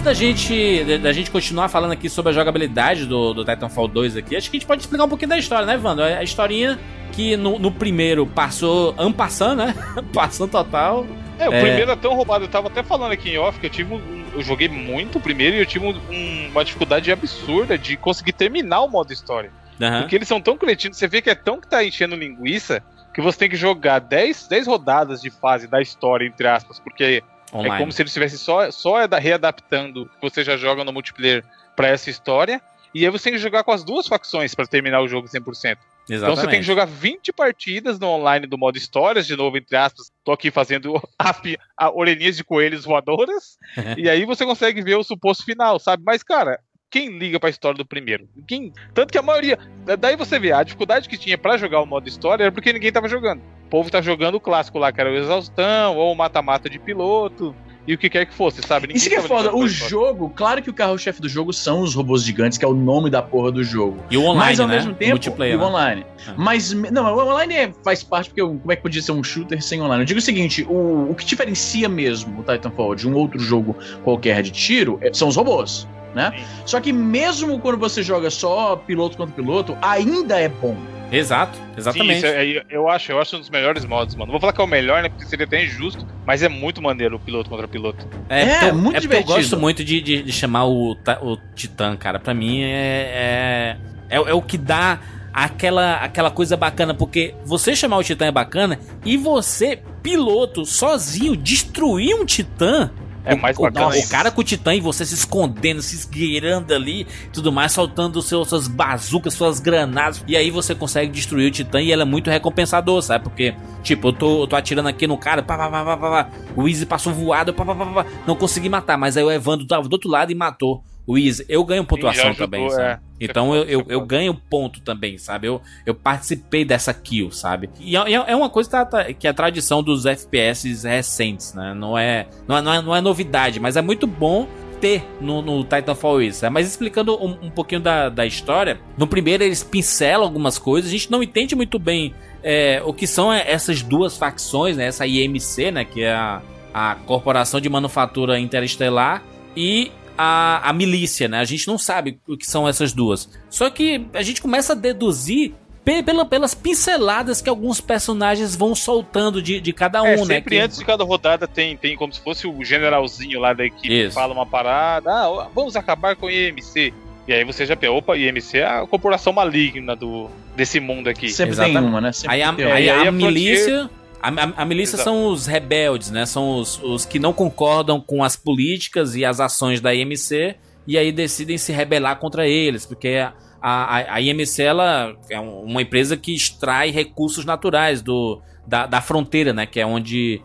Antes da gente, da gente continuar falando aqui sobre a jogabilidade do, do Titanfall 2 aqui, acho que a gente pode explicar um pouquinho da história, né, Wando? A historinha que no, no primeiro passou ampassando, né? passando total. É, o É. primeiro é tão roubado. Eu tava até falando aqui em off que eu tive um, Eu joguei muito o primeiro e eu tive um- um- uma dificuldade absurda de conseguir terminar o modo história. Aham. Porque eles são tão cretinos, você vê que é tão que tá enchendo linguiça que você tem que jogar 10, 10 rodadas de fase da história, entre aspas, porque Online. é como se eles estivessem só, só da- readaptando o que você já joga no multiplayer pra essa história. E aí você tem que jogar com as duas facções pra terminar o jogo 100%. Então você tem que jogar 20 partidas no online do modo histórias, de novo, entre aspas. Tô aqui fazendo pi- a orelhinhas de coelhos voadoras. e aí você consegue ver o suposto final, sabe? Mas, cara, quem liga pra história do primeiro? Quem... Tanto que a maioria. da- Daí você vê, a dificuldade que tinha pra jogar o modo história era porque ninguém tava jogando. O povo tá jogando o clássico lá, que era o exaustão, ou o mata-mata de piloto, e o que quer que fosse, sabe? Ninguém Isso que é foda. O jogo, claro que o carro-chefe do jogo são os robôs gigantes, que é o nome da porra do jogo. E o online, Mas ao né? mesmo O tempo, multiplayer, e o né? online. Ah. Mas, não, o online é- faz parte, porque o- como é que podia ser um shooter sem online? Eu digo o seguinte, o, o que diferencia mesmo o Titanfall de um outro jogo qualquer de tiro é- são os robôs, né? Sim. Só que mesmo quando você joga só piloto contra piloto, ainda é bom. Exato, Sim, exatamente. isso é- eu acho, eu acho um dos melhores modos, mano. Vou falar que é o melhor, né? Porque seria até injusto, mas é muito maneiro o piloto contra piloto. É, É, muito é porque eu divertido. gosto muito de, de, de chamar o, o Titã, cara. Pra mim é, é, é, é o que dá aquela, aquela coisa bacana. Porque você chamar o Titã é bacana e você, piloto, sozinho, destruir um Titã. É mais o, bacana o ainda. cara com o Titã e você se escondendo, se esgueirando ali, tudo mais, soltando seus, suas bazucas, suas granadas. E aí você consegue destruir o Titã e ela é muito recompensador, sabe? Porque, tipo, eu tô, eu tô atirando aqui no cara, pá, pá, pá, pá, pá, o Easy passou voado, pá, pá, pá, pá, pá. não consegui matar, mas aí o Evandro tava do outro lado e matou. O Easy, eu ganho pontuação ajudou, também, é. sabe? Isso Então é eu, eu, é eu ganho ponto também, sabe? Eu, eu participei dessa kill, sabe? E é, é- é uma coisa que, tá- tá- que é a tradição dos FPS recentes, né? Não é, não é, não é, não é novidade, mas é muito bom ter no, no Titanfall isso. né? Mas explicando um, um pouquinho da, da história, no primeiro eles pincelam algumas coisas, a gente não entende muito bem é, o que são essas duas facções, né? Essa IMC, né? Que é a, a Corporação de Manufatura Interestelar e a, a milícia, né? A gente não sabe o que são essas duas. Só que a gente começa a deduzir pe- pela- pelas pinceladas que alguns personagens vão soltando de, de cada um, É, né? sempre Que- antes de cada rodada tem, tem como se fosse o generalzinho lá da equipe que fala uma parada, ah, vamos acabar com o IMC. E aí você já pensa, opa, IMC é a corporação maligna do, desse mundo aqui. Sempre tem Exatamente. uma, né? Sempre Aí a, tem aí É, aí a a milícia. A, a- a milícia Exato. são os rebeldes, né? São os, os que não concordam com as políticas e as ações da IMC e aí decidem se rebelar contra eles, porque a, a, a IMC ela é um- uma empresa que extrai recursos naturais do, da, da fronteira, né? Que é onde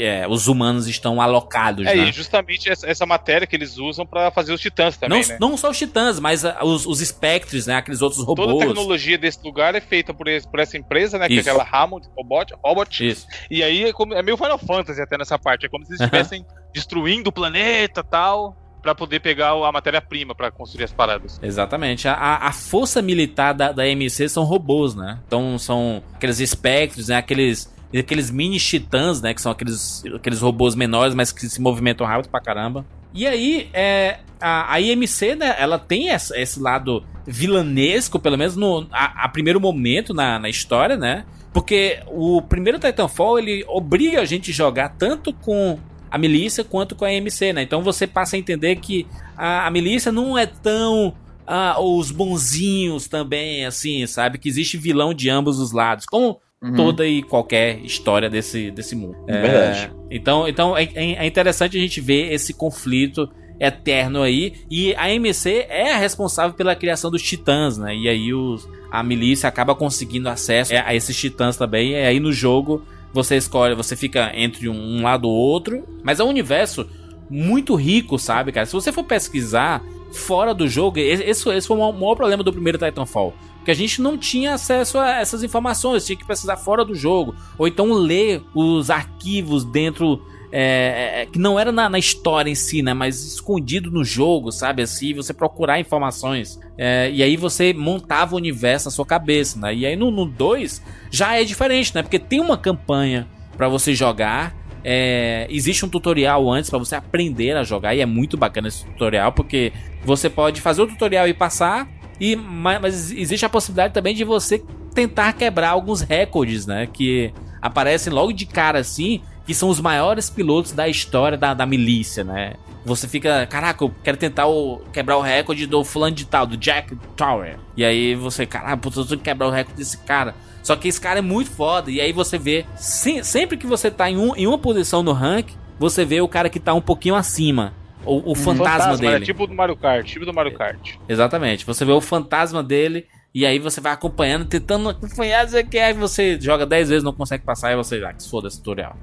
é, os humanos estão alocados, É, né? e justamente essa, essa matéria que eles usam pra fazer os titãs também, não, né? não só os titãs, mas ah, os, os espectros, né? Aqueles outros robôs. Toda a tecnologia desse lugar é feita por, esse- por essa empresa, né? Que é Isso. aquela Hammond Robot. Robot. Isso. E aí é, como- é meio Final Fantasy até nessa parte. É como se eles estivessem destruindo o planeta tal. Pra poder pegar a matéria-prima pra construir as paradas. Exatamente. A, a, a força militar da, da MC são robôs, né? Então são aqueles espectros, né? Aqueles, aqueles mini titãs, né? Que são aqueles, aqueles robôs menores, mas que se movimentam rápido pra caramba. E aí, é, a, a IMC, né? Ela tem essa- esse lado vilanesco, pelo menos no a, a primeiro momento na, na história, né? Porque o primeiro Titanfall, ele obriga a gente a jogar tanto com a milícia quanto com a MC, né? Então você passa a entender que a, a milícia não é tão ah, os bonzinhos também, assim, sabe? Que existe vilão de ambos os lados, como Uhum. toda e qualquer história desse, desse mundo. É verdade. Então, então é, é- é interessante a gente ver esse conflito eterno aí. E a MC é a responsável pela criação dos titãs, né? E aí os, a milícia acaba conseguindo acesso a esses titãs também. E aí no jogo você escolhe, você fica entre um, um lado ou outro. Mas é um universo muito rico, sabe, cara? Se você for pesquisar fora do jogo. Esse, esse foi o maior problema do primeiro Titanfall. Porque a gente não tinha acesso a essas informações, tinha que precisar fora do jogo. Ou então ler os arquivos dentro. É, é, que não era na, na, história em si, né? Mas escondido no jogo, sabe? Assim, você procurar informações. É, e aí você montava o universo na sua cabeça, né? E aí no 2 já é diferente, né? Porque tem uma campanha para você jogar. É, existe um tutorial antes para você aprender a jogar e é muito bacana esse tutorial porque você pode fazer o tutorial e passar e mas existe a possibilidade também de você tentar quebrar alguns recordes, né, que aparecem logo de cara assim, que são os maiores pilotos da história da, da milícia, né? Você fica, caraca, eu quero tentar o, quebrar o recorde do fulano de tal, do Jack Tower. E aí você, caraca, eu tenho que quebrar o recorde desse cara. Só que esse cara é muito foda. E aí você vê, se, sempre que você tá em, um, em uma posição no rank, você vê o cara que tá um pouquinho acima. O, o uhum. fantasma, fantasma, dele. É tipo do Mario Kart, tipo do Mario Kart. Exatamente. Você vê o fantasma dele e aí você vai acompanhando, tentando acompanhar, você quer, aí você joga 10 vezes, não consegue passar, e você, ah, que foda esse tutorial.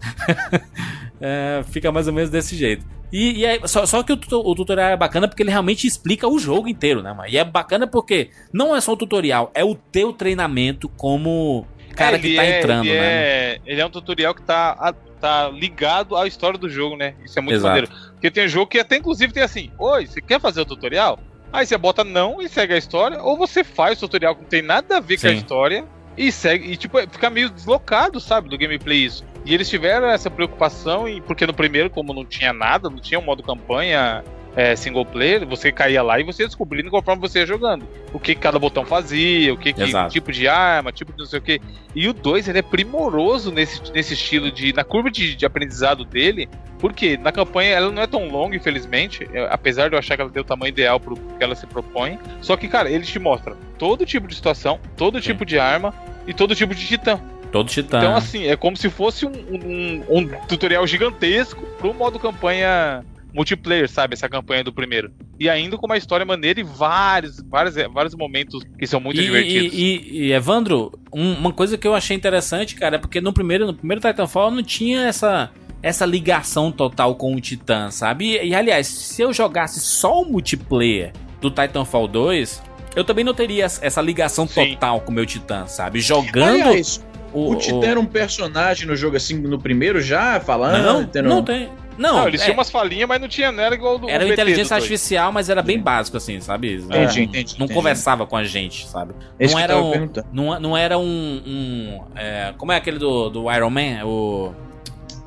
é, fica mais ou menos desse jeito. E, e aí, só, só que o, o, tutorial é bacana porque ele realmente explica o jogo inteiro, né, mano? E é bacana porque não é só o tutorial, é o teu treinamento como cara é, que tá é, entrando, ele né? É, ele é um tutorial que tá, tá ligado à história do jogo, né? Isso é muito Exato. maneiro. Porque tem jogo que até inclusive tem assim: Oi, você quer fazer o tutorial? Aí você bota não e segue a história, ou você faz o tutorial que não tem nada a ver Sim. com a história e segue, e tipo, fica meio deslocado, sabe, do gameplay isso. E eles tiveram essa preocupação, e porque no primeiro, como não tinha nada, não tinha um modo campanha é, single player, você caía lá e você ia descobrindo conforme você ia jogando. O que cada botão fazia, o que, que tipo de arma, tipo de não sei o que. E o 2 ele é primoroso nesse, nesse estilo de. Na curva de, de aprendizado dele, porque na campanha ela não é tão longa, infelizmente, é, apesar de eu achar que ela tem o tamanho ideal pro que ela se propõe. Só que, cara, ele te mostra todo tipo de situação, todo Sim. tipo de arma e todo tipo de titã. Todo titã. Então, assim, é como se fosse um, um, um tutorial gigantesco pro modo campanha multiplayer, sabe? Essa campanha do primeiro. E ainda com uma história maneira e vários, vários, vários momentos que são muito e, divertidos. E, e, e Evandro, um, uma coisa que eu achei interessante, cara, é porque no primeiro, no primeiro Titanfall não tinha essa essa ligação total com o Titã, sabe? E, e, aliás, se eu jogasse só o multiplayer do Titanfall 2, eu também não teria essa ligação Sim. total com o meu Titã, sabe? Jogando. Aliás, o, o Titã o... era um personagem no jogo assim, no primeiro já, falando? Não, tendo... não tem. Não, não eles é... tinham umas falinhas, mas não tinha, não era igual do Era uma inteligência artificial, mas era bem básico, assim, sabe? Entendi, é, entendi. Não entendi. conversava com a gente, sabe? Esse não, era um, não, não era um. um é, como é aquele do, do Iron Man? O.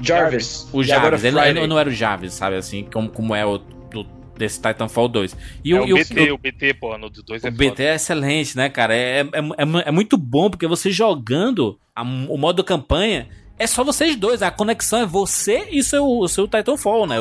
Jarvis. O Jarvis. Ele, ele, não era o Jarvis, sabe? Assim, como, como é o desse Titanfall 2. E é o, o, BT, o, o BT, pô, no 2 é O BT é excelente, né, cara? É, é, é, é, muito bom, porque você jogando a, o modo campanha é só vocês dois. A conexão é você e seu, o seu Titanfall, né?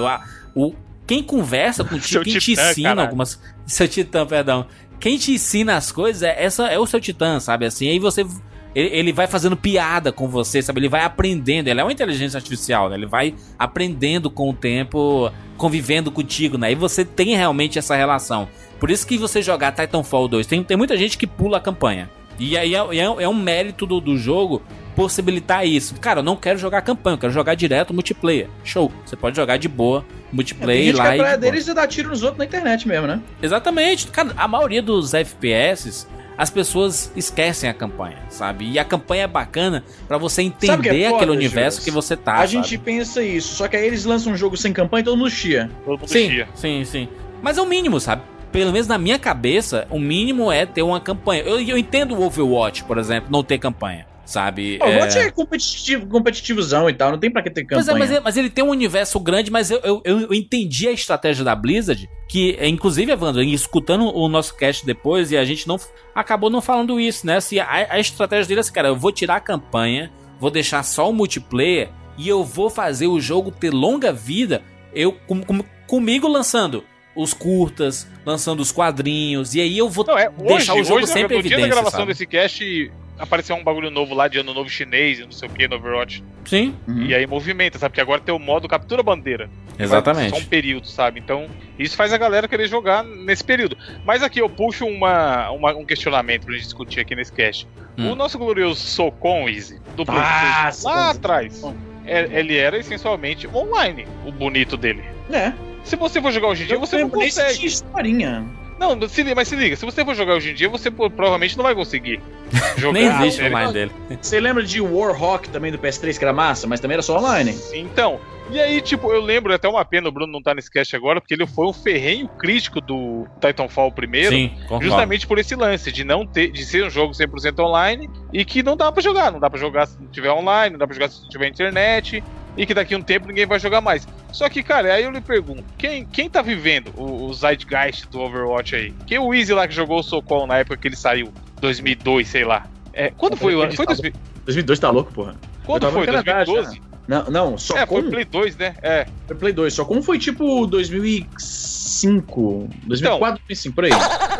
O, o, quem conversa contigo, quem titã, te ensina algumas. Seu titã, perdão. Quem te ensina as coisas é, essa, é o seu titã, sabe? Assim, aí você. Ele, ele, vai fazendo piada com você, sabe? Ele vai aprendendo. Ele é uma inteligência artificial, né? Ele vai aprendendo com o tempo, convivendo contigo, né? E você tem realmente essa relação. Por isso que você jogar Titanfall 2, tem, tem muita gente que pula a campanha. E aí é, é, é um mérito do, do jogo possibilitar isso. Cara, eu não quero jogar campanha, eu quero jogar direto multiplayer. Show. Você pode jogar de boa, multiplayer, é, lá. A praia deles é dar tiro nos outros na internet mesmo, né? Exatamente. Cara, a maioria dos FPS as pessoas esquecem a campanha, sabe? E a campanha é bacana para você entender é aquele universo que você tá. A sabe? gente pensa isso, só que aí eles lançam um jogo sem campanha e todo mundo chia. Todo mundo sim, chia. Sim, sim. Mas é o mínimo, sabe? Pelo menos na minha cabeça, o mínimo é ter uma campanha. Eu, eu entendo o Overwatch, por exemplo, não ter campanha sabe? O Overwatch é... é competitivo, competitivozão e tal, não tem pra que ter campanha. Pois é, mas, é, mas ele tem um universo grande, mas eu, eu, eu, entendi a estratégia da Blizzard, que, é, inclusive, Evandro, escutando o nosso cast depois, e a gente não acabou não falando isso, né? Assim, a, a estratégia dele é assim, cara, eu vou tirar a campanha, vou deixar só o multiplayer, e eu vou fazer o jogo ter longa vida, eu com, com, comigo lançando os curtas, lançando os quadrinhos, e aí eu vou não, é, hoje, deixar o jogo hoje, sempre no evidência. No dia da gravação sabe? desse cast, apareceu um bagulho novo lá de ano novo chinês, não sei o que, no Overwatch. Sim. Uhum. E aí movimenta, sabe? Porque agora tem o modo captura bandeira. Exatamente. Só um período, sabe? Então, isso faz a galera querer jogar nesse período. Mas aqui eu puxo uma, uma um questionamento pra gente discutir aqui nesse cast. Hum. O nosso glorioso Socon, Easy, do ah, lá atrás, é, ele era essencialmente online, o bonito dele. É. Se você for jogar hoje em dia, Eu você não consegue. tinha historinha. Não, mas se liga, se você for jogar hoje em dia, você provavelmente não vai conseguir jogar. Nem existe online dele. Você lembra de Warhawk também do PS3, que era massa, mas também era só online. Então, e aí, tipo, eu lembro é até uma pena o Bruno não tá nesse cast agora, porque ele foi um ferrenho crítico do Titanfall primeiro. Sim, concordo. Justamente por esse lance de não ter, de ser um jogo 100% online e que não dá pra jogar, não dá pra jogar se não tiver online, não dá pra jogar se não tiver internet e que daqui a um tempo ninguém vai jogar mais. Só que, cara, aí eu lhe pergunto, quem, quem tá vivendo o, o Zeitgeist do Overwatch aí? Quem é o Easy lá que jogou o Socon na época que ele saiu? 2002, sei lá. É, quando foi o ano? Foi 2000, 2002 tá louco, porra. quando foi? no Canadá 2012? Não, não, só É, com foi Play 2, né? É. foi Play 2. Só como foi tipo 2005, 2004, 2005, por aí.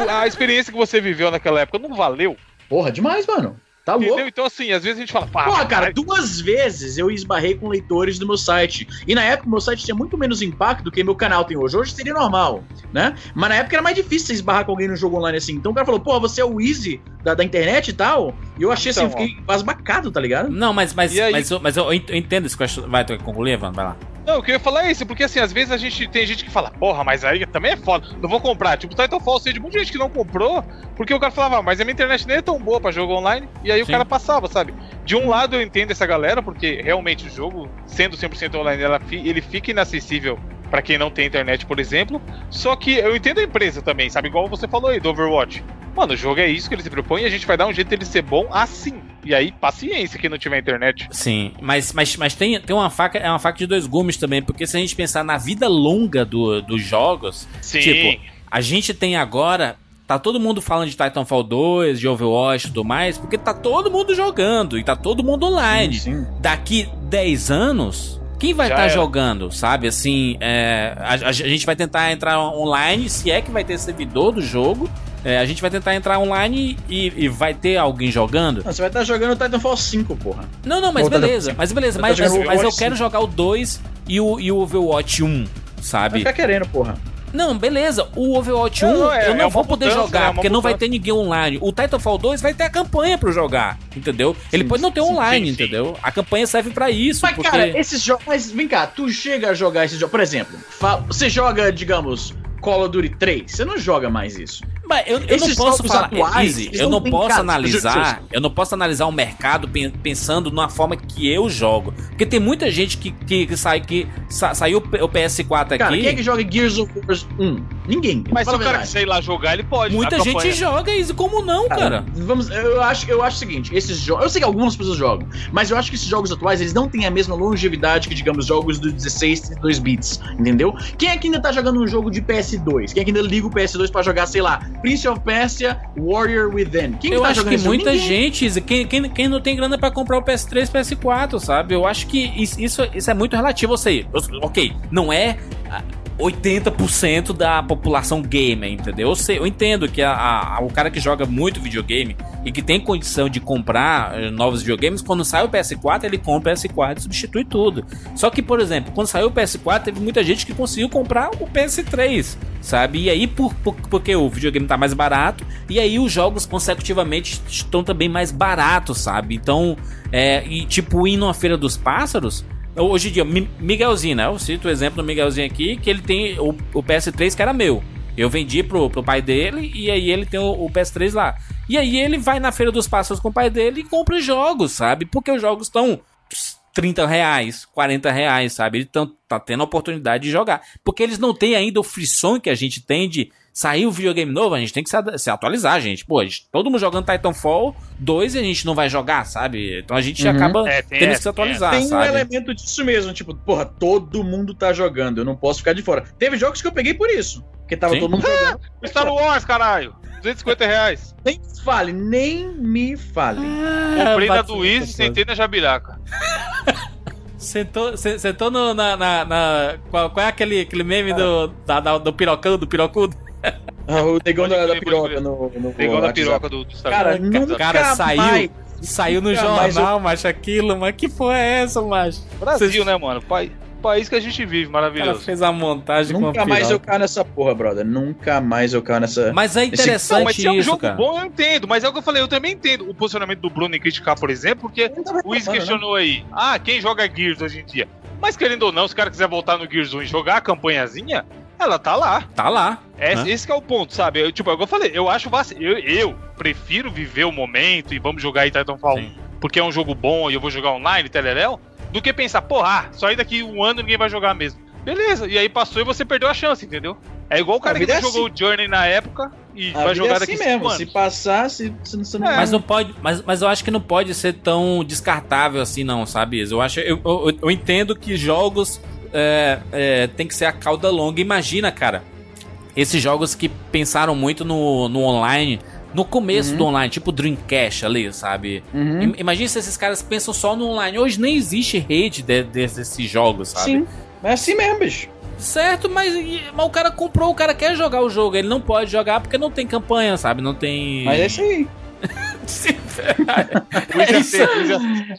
A experiência que você viveu naquela época não valeu? Porra, demais, mano. Tá louco. Entendeu? Então, assim, às vezes a gente fala, pá, Porra, cara, mas- duas vezes eu esbarrei com leitores do meu site. E na época meu site tinha muito menos impacto do que meu canal tem hoje. Hoje seria normal, né? Mas na época era mais difícil você esbarrar com alguém no jogo online assim. Então o cara falou, pô, você é o Easy da, da internet e tal. E eu achei assim, Então, eu fiquei basbacado, tá ligado? Não, mas, mas, aí? mas, eu, mas eu ent- eu entendo esse question. Vai, tu quer concluir, Evandro? Vai lá. Não, eu queria falar isso, porque assim, às vezes a gente tem gente que fala, porra, mas aí também é foda, não vou comprar. Tipo, Titanfall, sei de muita gente que não comprou, porque o cara falava, ah, mas a minha internet nem é tão boa pra jogo online, e aí o Sim. cara passava, sabe? De um lado eu entendo essa galera, porque realmente o jogo, sendo 100% online, ela ele fica inacessível pra quem não tem internet, por exemplo. Só que eu entendo a empresa também, sabe? Igual você falou aí do Overwatch. Mano, o jogo é isso que ele se propõe e a gente vai dar um jeito dele ser bom assim. E aí, paciência quem não tiver internet. Sim, mas, mas, mas tem, tem uma faca, é uma faca de dois gumes também, porque se a gente pensar na vida longa do, dos jogos, Sim. Tipo, a gente tem agora. Tá todo mundo falando de Titanfall 2, de Overwatch e tudo mais, porque tá todo mundo jogando e tá todo mundo online. Sim. Daqui 10 anos, quem vai estar era. jogando, sabe? Assim, é, a, a gente vai tentar entrar online, se é que vai ter servidor do jogo. é, a gente vai tentar entrar online e, e vai ter alguém jogando. Não, você vai estar jogando Titanfall 5, porra. Não, não, mas Ou tá beleza, mas beleza, tá mas, mas, mas eu quero jogar o 2 e o, e o Overwatch 1, Vai sabe? ficar querendo, porra. Não, beleza. O Overwatch 1 Não, é- eu é não uma vou poder mudança, jogar, né? É porque não vai mudança. ter ninguém online. O Titanfall 2 vai ter a campanha pra eu jogar, entendeu? Ele pode não ter sim, online, sim, sim. entendeu? A campanha serve pra isso, Mas, porque... cara, esses jogos. Mas vem cá, tu chega a jogar esses jogos. Por exemplo, fa- você joga, digamos, Call of Duty 3. Você não joga mais isso. Mas eu, eu não posso falar, atuais, Easy, eu não não posso cara, analisar, eu não posso analisar o mercado pen- pensando numa forma que eu jogo, porque tem muita gente que, que, que sai que sa- saiu o PS4 aqui, Cara, quem é que joga Gears of War 1? Ninguém. Mas se o cara quiser ir lá jogar, ele pode. muita A gente campanha- joga Easy, como não, cara? Vamos, eu acho, eu acho o seguinte, esses jogos, eu sei que algumas pessoas jogam, mas eu acho que esses jogos atuais, eles não têm a mesma longevidade que, digamos, jogos do 16 e 32 bits, entendeu? Quem é que ainda tá jogando um jogo de PS2? Quem é que ainda liga o PS2 pra jogar, sei lá, Prince of Persia, Warrior Within? Quem Eu tá acho que muita Ninguém. gente, Izzy, quem, quem, quem não tem grana pra comprar o PS3, PS4, sabe? Eu acho que isso, isso, isso é muito relativo. Ou seja, eu- ok, não é 80% da população gamer, entendeu? Eu, sei, eu entendo que a- a- o cara que joga muito videogame e que tem condição de comprar eh, novos videogames, quando sai o PS4, ele compra o PS4 e substitui tudo. Só que, por exemplo, quando saiu o PS4, teve muita gente que conseguiu comprar o PS3, sabe? E aí, por, por- porque o videogame tá mais barato, e aí os jogos consecutivamente estão também mais baratos, sabe? Então, é, e tipo, ir numa feira dos pássaros. Hoje em dia, Mi- Miguelzinho, né? Eu cito o exemplo do Miguelzinho aqui, que ele tem o, o PS3 que era meu. Eu vendi pro, pro pai dele e aí ele tem o, o PS3 lá. E aí ele vai na Feira dos Pássaros com o pai dele e compra jogos, sabe? Porque os jogos estão 30 reais, 40 reais, sabe? Ele tão, tá tendo a oportunidade de jogar. Porque eles não têm ainda o frisson que a gente tem de sair o videogame novo, a gente tem que se, atualizar, gente. Pô, a gente- todo mundo jogando Titanfall 2 e a gente não vai jogar, sabe? Então a gente Uhum. acaba É, tem tendo que se atualizar, Tem um sabe? elemento disso mesmo, tipo, porra, todo mundo tá jogando, eu não posso ficar de fora. Teve jogos que eu peguei por isso, porque tava Sim. todo mundo jogando. Star Wars, caralho. 250 reais. Nem me fale, nem me fale. Comprei na do Easy, sentei na Jabiraca. Sentou, se- sentou no, na, na, na- qual, é aquele, aquele meme do, da- da- do pirocão, do pirocudo? Ah, o negão da, da piroca no, no Pegou na WhatsApp. piroca do, do Cara, nunca Cara, saiu- mais. Saiu no Nunca jornal, macho, aquilo, mas que porra é essa, macho? Brasil, Vocês- né, mano? Pai, país que a gente vive, maravilhoso. fez a montagem com Nunca a mais eu caio nessa porra, brother. Nunca mais eu caio nessa. Mas é Esse- Não, interessante mas se é um isso, jogo cara. bom, eu entendo. Mas é o que eu falei, eu também entendo o posicionamento do Bruno em criticar, por exemplo, porque Eu o Wiz né? questionou aí. Ah, quem joga Gears hoje em dia? Mas querendo ou não, se o cara quiser voltar no Gears 1 e jogar a campanhazinha, ela tá lá. Tá lá. É, né? Esse que é o ponto, sabe? Eu, tipo, é o que eu falei, eu acho vac... eu, eu prefiro viver o momento e vamos jogar aí Titanfall 1 Sim. porque é um jogo bom e eu vou jogar online, teleréu, do que pensar, porra, ah, só aí daqui um ano ninguém vai jogar mesmo. Beleza, e aí passou e você perdeu a chance, entendeu? É igual o cara que é jogou assim. o Journey na época e A vai vida jogar é daqui assim cinco mesmo. anos. Se passar, se, se, você não. Mas não pode, mas, mas eu acho que não pode ser tão descartável assim, não, sabe? Eu acho, eu, eu, eu entendo que jogos é, é, tem que ser a cauda longa. Imagina, cara, esses jogos que pensaram muito no, no online, no começo do online, tipo Dreamcast ali, sabe? Uhum. Im- Imagina se esses caras pensam só no online. Hoje nem existe rede de- desses jogos, sabe? Sim. Mas é assim mesmo, bicho. Certo, mas, mas o cara comprou, o cara quer jogar o jogo, ele não pode jogar porque não tem campanha, sabe? Não tem. Mas é isso aí. É isso.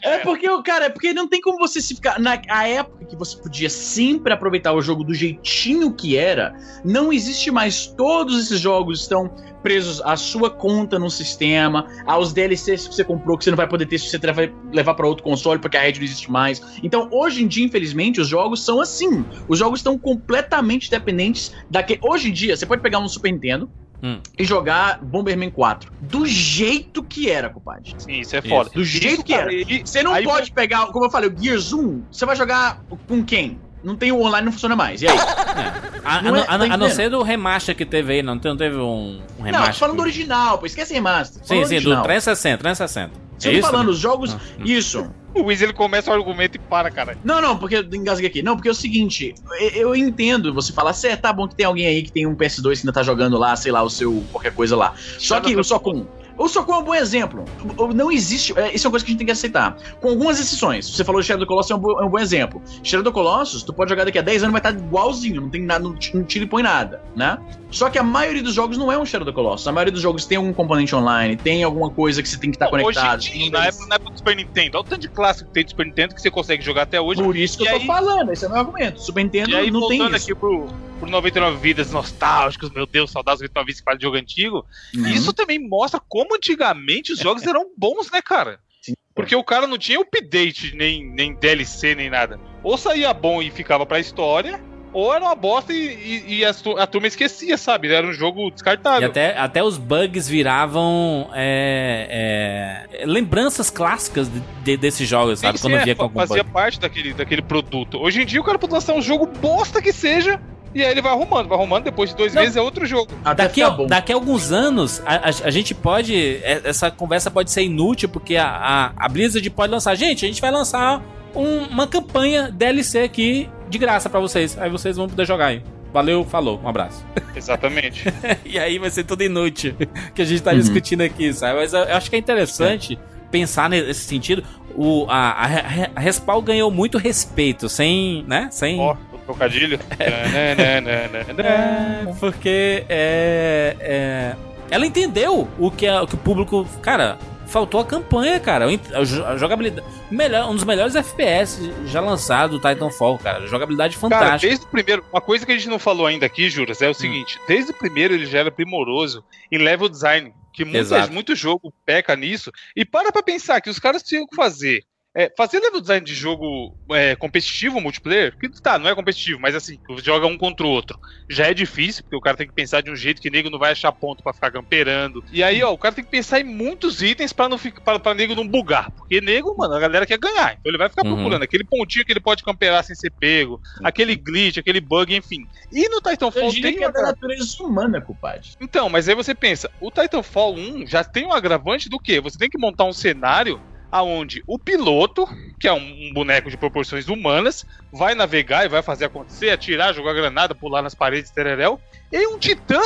É porque, cara, é porque não tem como você se ficar. Na a época que você podia sempre aproveitar o jogo do jeitinho que era, não existe mais. Todos esses jogos estão presos à sua conta no sistema, aos DLCs que você comprou, que você não vai poder ter se você vai levar para outro console, porque a rede não existe mais. Então, hoje em dia, infelizmente, os jogos são assim. Os jogos estão completamente dependentes daquele. Hoje em dia, você pode pegar um Super Nintendo. Hum. E jogar Bomberman 4. Do jeito que era, compadre. Sim, isso é foda. Do jeito Isso, que era. Você não aí pode pegar, como eu falei, o Gears 1, você vai jogar com quem? Não tem o online, não funciona mais. E aí? A, a Não não- é- a tá não- a não ser do remaster que teve aí, não, não teve um, um não, remaster? tô falando do original, pô. Esquece remaster. tô Sim, sim, do original. 360, 360. Você é tá isso? falando, os jogos. Ah, hum. Isso. O Wiz ele começa o argumento e para, cara. Não, não, porque eu engasguei aqui. Não, porque é o seguinte, eu, eu entendo você falar, é, tá bom que tem alguém aí que tem um PS2 que ainda tá jogando lá, sei lá, o seu qualquer coisa lá. Só que o Socom. O Socom é um bom exemplo. Não existe. é, Isso é uma coisa que a gente tem que aceitar. Com algumas exceções. Você falou Shadow of the Colossus é um, bo- é um bom exemplo. Shadow the Colossus, tu pode jogar daqui a 10 anos vai estar igualzinho, não tem nada, não, não tira e põe nada, né? Só que a maioria dos jogos não é um Shadow the Colossus. A maioria dos jogos tem algum componente online, tem alguma coisa que você tem que estar Pô, conectado. Hoje dia, na época, na época do Super Nintendo, olha o tanto de clássico que tem do Super Nintendo que você consegue jogar até hoje. Por isso que E eu tô aí- falando, esse é o meu argumento. Super Nintendo E aí, não tem isso. aqui pro, pro 99 Vidas nostálgicos, meu Deus, saudades do 99 Vidas que fala de jogo antigo. Uhum. Isso também mostra como antigamente os jogos eram bons, né, cara? Sim. Porque o cara não tinha update, nem, nem DLC, nem nada. Ou saía bom e ficava pra história, ou era uma bosta e, e- e a, a turma esquecia, sabe? Era um jogo E descartável. até, até os bugs viravam é, é, lembranças clássicas de, de- desses jogos, sabe? Quando via é, com algum fazia bug. parte daquele, daquele produto. Hoje em dia o cara pode lançar um jogo bosta que seja, e aí ele vai arrumando, vai arrumando, depois de dois Não. meses é outro jogo. Até Daqui, a, bom. daqui a alguns anos, a, a- a gente pode. é- Essa conversa pode ser inútil, porque a, a, a Blizzard pode lançar. Gente, a gente vai lançar um- uma campanha DLC aqui de graça pra vocês. Aí vocês vão poder jogar aí. Valeu, falou, um abraço. Exatamente. e aí vai ser tudo inútil que a gente tá Uhum. discutindo aqui, sabe? Mas eu, eu acho que é interessante pensar nesse sentido. O, a, a, a Respawn ganhou muito respeito, sem. né? Sem. Ó, o trocadilho. É, porque é, é, ela entendeu o que, a- o que o público. Cara, faltou a campanha, cara. A jo- a jogabilidade. Melhor, um dos melhores FPS já lançado do Titanfall, cara. Jogabilidade Cara, fantástica. desde o primeiro, uma coisa que a gente não falou ainda aqui, Juras, é Hum. o seguinte: desde o primeiro ele já era primoroso em level design, que muita, Exato. muito jogo peca nisso. E para pra pensar que os caras tinham que fazer. É, fazer level design de jogo é, competitivo, multiplayer, que tá, não é competitivo, mas assim, joga um contra o outro. Já é difícil, porque o cara tem que pensar de um jeito que nego não vai achar ponto pra ficar camperando. E aí, ó, o cara tem que pensar em muitos itens pra, não ficar, pra, pra nego não bugar. Porque nego, mano, a galera quer ganhar. Então ele vai ficar Uhum. procurando aquele pontinho que ele pode camperar sem ser pego, aquele glitch, aquele bug, enfim. E no Eu Titanfall tem que é uma da natureza humana, compadre. então, mas aí você pensa, o Titanfall 1 já tem um agravante do quê? Você tem que montar um cenário aonde o piloto, que é um, um boneco de proporções humanas, vai navegar e vai fazer acontecer, atirar, jogar granada, pular nas paredes, tereréu, e um titã,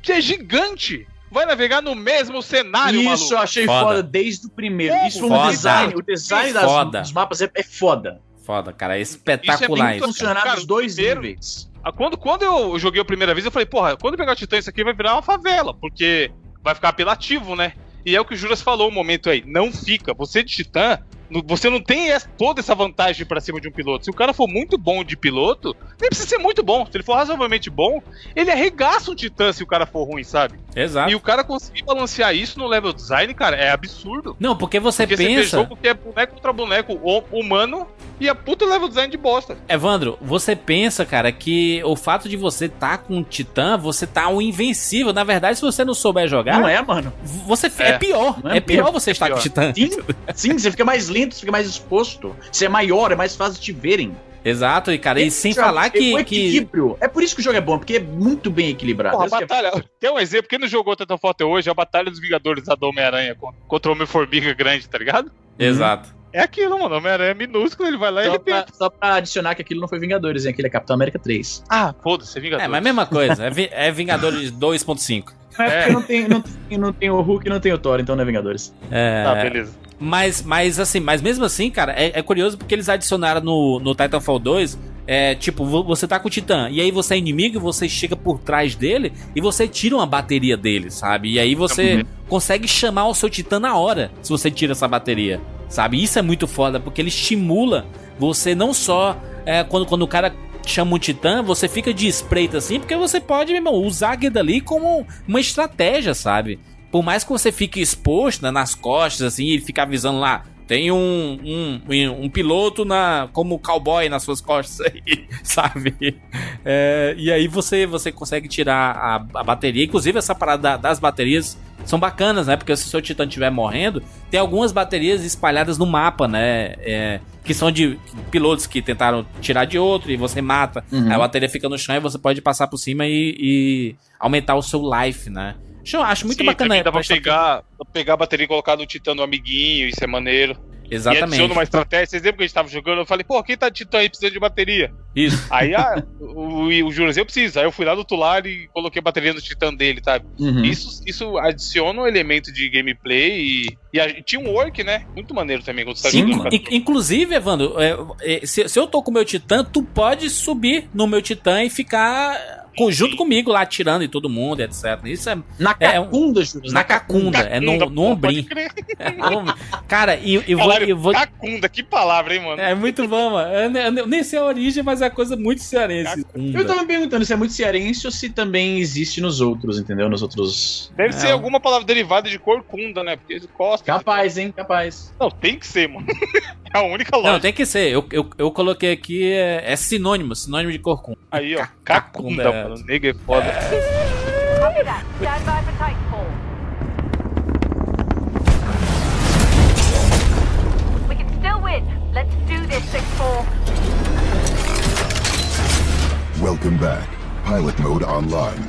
que é gigante, vai navegar no mesmo cenário, Isso maluco. eu achei Foda. foda, desde o primeiro. Foda. Isso foi um design. O design das- Foda. dos mapas é, é foda. Foda, cara. É Isso espetacular é isso. Funcionar Cara, dos dois primeiro- níveis. Quando, quando eu joguei a primeira vez, eu falei, porra, quando eu pegar o Titã, isso aqui vai virar uma favela, porque vai ficar apelativo, né? E é o que o Juras falou um momento aí, não fica. Você de Titã você não tem essa- toda essa vantagem pra cima de um piloto. Se o cara for muito bom de piloto, nem precisa ser muito bom. Se ele for razoavelmente bom, ele arregaça um titã se o cara for ruim, sabe? Exato. E o cara conseguir balancear isso no level design, cara, é absurdo. Não, porque você Porque você pensa. jogo que é boneco contra boneco hu- humano e a puta level design de bosta. Evandro, você pensa, cara, que o fato de você tá com um titã, você tá um invencível. Na verdade, se você não souber jogar, Não é, mano. você é, É. pior. É, é pior mesmo, você estar pior. com titã. Sim, sim, você fica mais lento, você fica mais exposto. Você é maior, é mais fácil de te verem. Exato, e cara, e sem falar É que, o que equilíbrio. É por isso que o jogo é bom, porque é muito bem equilibrado. Porra, a que é- batalha. Tem um exemplo, quem não jogou tanta foto hoje, é a Batalha dos Vingadores lá do Homem-Aranha con- contra o Homem-Formiga grande, tá ligado? Exato. É aquilo, mano. O Homem-Aranha é minúsculo, ele vai lá e Só arrebenta. pra, só pra adicionar que aquilo não foi Vingadores, hein? aquele é Capitão América 3. Ah, foda-se, é Vingadores. É, mas a mesma coisa. É, Vi- é Vingadores 2.5. É, É. porque não tem, não, tem, não tem o Hulk e não tem o Thor, então não é Vingadores. É, Tá, beleza. Mas, mas assim, mas mesmo assim, cara, é, é curioso porque eles adicionaram no, no Titanfall 2, é, tipo, vo- você tá com o Titã, e aí você é inimigo, você chega por trás dele e você tira uma bateria dele, sabe? E aí você Uhum. consegue chamar o seu Titã na hora, se você tira essa bateria, sabe? Isso é muito foda, porque ele estimula você não só é, quando, quando o cara chama um titã, você fica de espreita assim, porque você pode, meu irmão, usar aquilo ali como uma estratégia, sabe? Por mais que você fique exposto né, nas costas, assim, e ficar avisando lá, tem um, um, um piloto na como cowboy nas suas costas aí, sabe? É, e aí você, você consegue tirar a, a bateria. Inclusive, essa parada da- das baterias são bacanas, né? Porque se o seu titã estiver morrendo, tem algumas baterias espalhadas no mapa, né? É, que são de pilotos que tentaram tirar de outro e você mata. Uhum. Aí a bateria fica no chão e você pode passar por cima e, e aumentar o seu life, né? Acho, acho muito Sim, bacana. dá pra pegar, pegar a bateria e colocar no Titã no amiguinho, isso é maneiro. E Exatamente. adiciona uma estratégia. Vocês lembram que a gente tava jogando? Eu falei, pô, quem tá de Titã aí precisando de bateria? Isso. Aí ah, o, o, o Juras, eu preciso. Aí eu fui lá do Tular e coloquei a bateria no Titã dele, sabe? Uhum. Isso, isso adiciona um elemento de gameplay e, e a- e tinha um work, né? Muito maneiro também quando você tá jogando. inclusive, Evandro, é, é, se, se eu tô com o meu titã, tu pode subir no meu titã e ficar junto comigo lá atirando em todo mundo, etc. Isso é Na É, é um- cacunda, Júlio. na cacunda, é no, Cacunda, no. É. Cara, e eu, vou, eu vou. Cacunda, que palavra, hein, mano? É muito bom, mano. Eu, eu nem sei a origem, mas é coisa muito cearense. Eu tava me perguntando se é muito cearense ou se também existe nos outros, entendeu? Nos outros. Deve É. ser alguma palavra derivada de corcunda, né? Porque costa. Capaz, hein? Capaz. Não, tem que ser, mano. É a única Não, lógica. tem que ser. Eu, eu, eu coloquei aqui, é, é sinônimo, sinônimo de corcunda. Aí, ó. Ca- Cacunda, cacunda, mano. Nega é foda. Copy that. Stand by for Titanfall. We can still win. Let's do this, 6-4. Welcome back. Pilot mode online.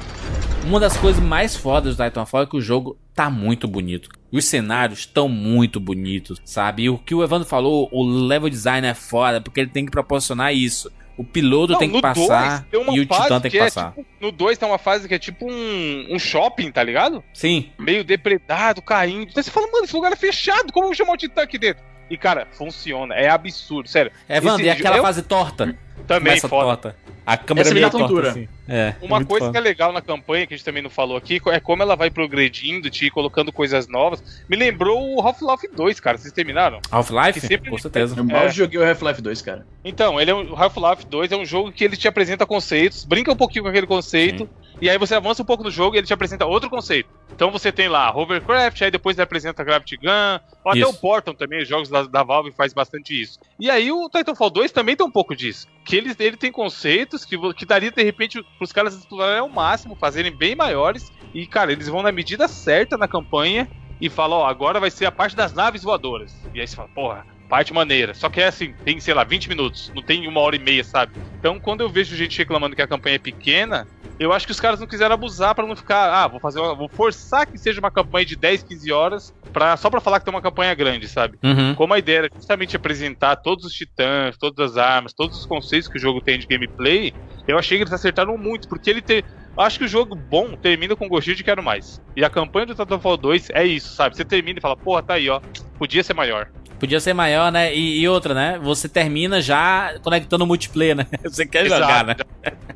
Uma das coisas mais fodas do Titanfall é que o jogo tá muito bonito. Os cenários estão muito bonitos, sabe? E o que o Evandro falou, o level design é foda, porque ele tem que proporcionar isso. O piloto Não, tem que passar dois tem e o titã tem que que é passar. tipo- no 2 tem uma fase que é tipo um, um shopping, tá ligado? Sim. Meio depredado, caindo. Então você fala, mano, esse lugar é fechado, como eu vou chamar o Titã aqui dentro? E, cara, funciona, é absurdo, sério. Evandro, Esse e aquela eu- fase torta? Também Começa foda. torta. A câmera Essa me meio dá torta, assim. É. Uma muito coisa foda. que é legal na campanha, que a gente também não falou aqui, é como ela vai progredindo, te colocando coisas novas. Me lembrou o Half-Life 2, cara. Vocês terminaram? Half-Life? sempre- Com certeza. Eu mal É. joguei o Half-Life 2, cara. Então, ele é um, o Half-Life 2 é um jogo que ele te apresenta conceitos, brinca um pouquinho com aquele conceito, e aí você avança um pouco no jogo e ele te apresenta outro conceito. Então você tem lá Hovercraft, aí depois ele apresenta Gravity Gun, ou até Isso. o Portal também, os jogos da, da Valve faz bastante isso. E aí o Titanfall 2 também tem um pouco disso. Que ele, ele tem conceitos que, que daria, de repente, pros caras explorarem ao máximo, fazerem bem maiores. E, cara, eles vão na medida certa na campanha e falam, ó, agora vai ser a parte das naves voadoras. E aí você fala, porra, parte maneira. Só que é assim, tem, sei lá, 20 minutos, não tem uma hora e meia, sabe? Então, quando eu vejo gente reclamando que a campanha é pequena, eu acho que os caras não quiseram abusar pra não ficar, ah, vou fazer uma, vou forçar que seja uma campanha de 10, 15 horas pra, só pra falar que tem uma campanha grande, sabe? Uhum. Como a ideia era justamente apresentar todos os titãs, todas as armas, todos os conceitos que o jogo tem de gameplay, eu achei que eles acertaram muito, porque ele tem. Acho que o jogo bom termina com gostinho de quero mais. E a campanha do Titanfall 2 é isso, sabe? Você termina e fala, porra, tá aí, ó. Podia ser maior. Podia ser maior, né? E, e outra, né? Você termina já conectando o multiplayer, né? Você quer Exato. jogar, né?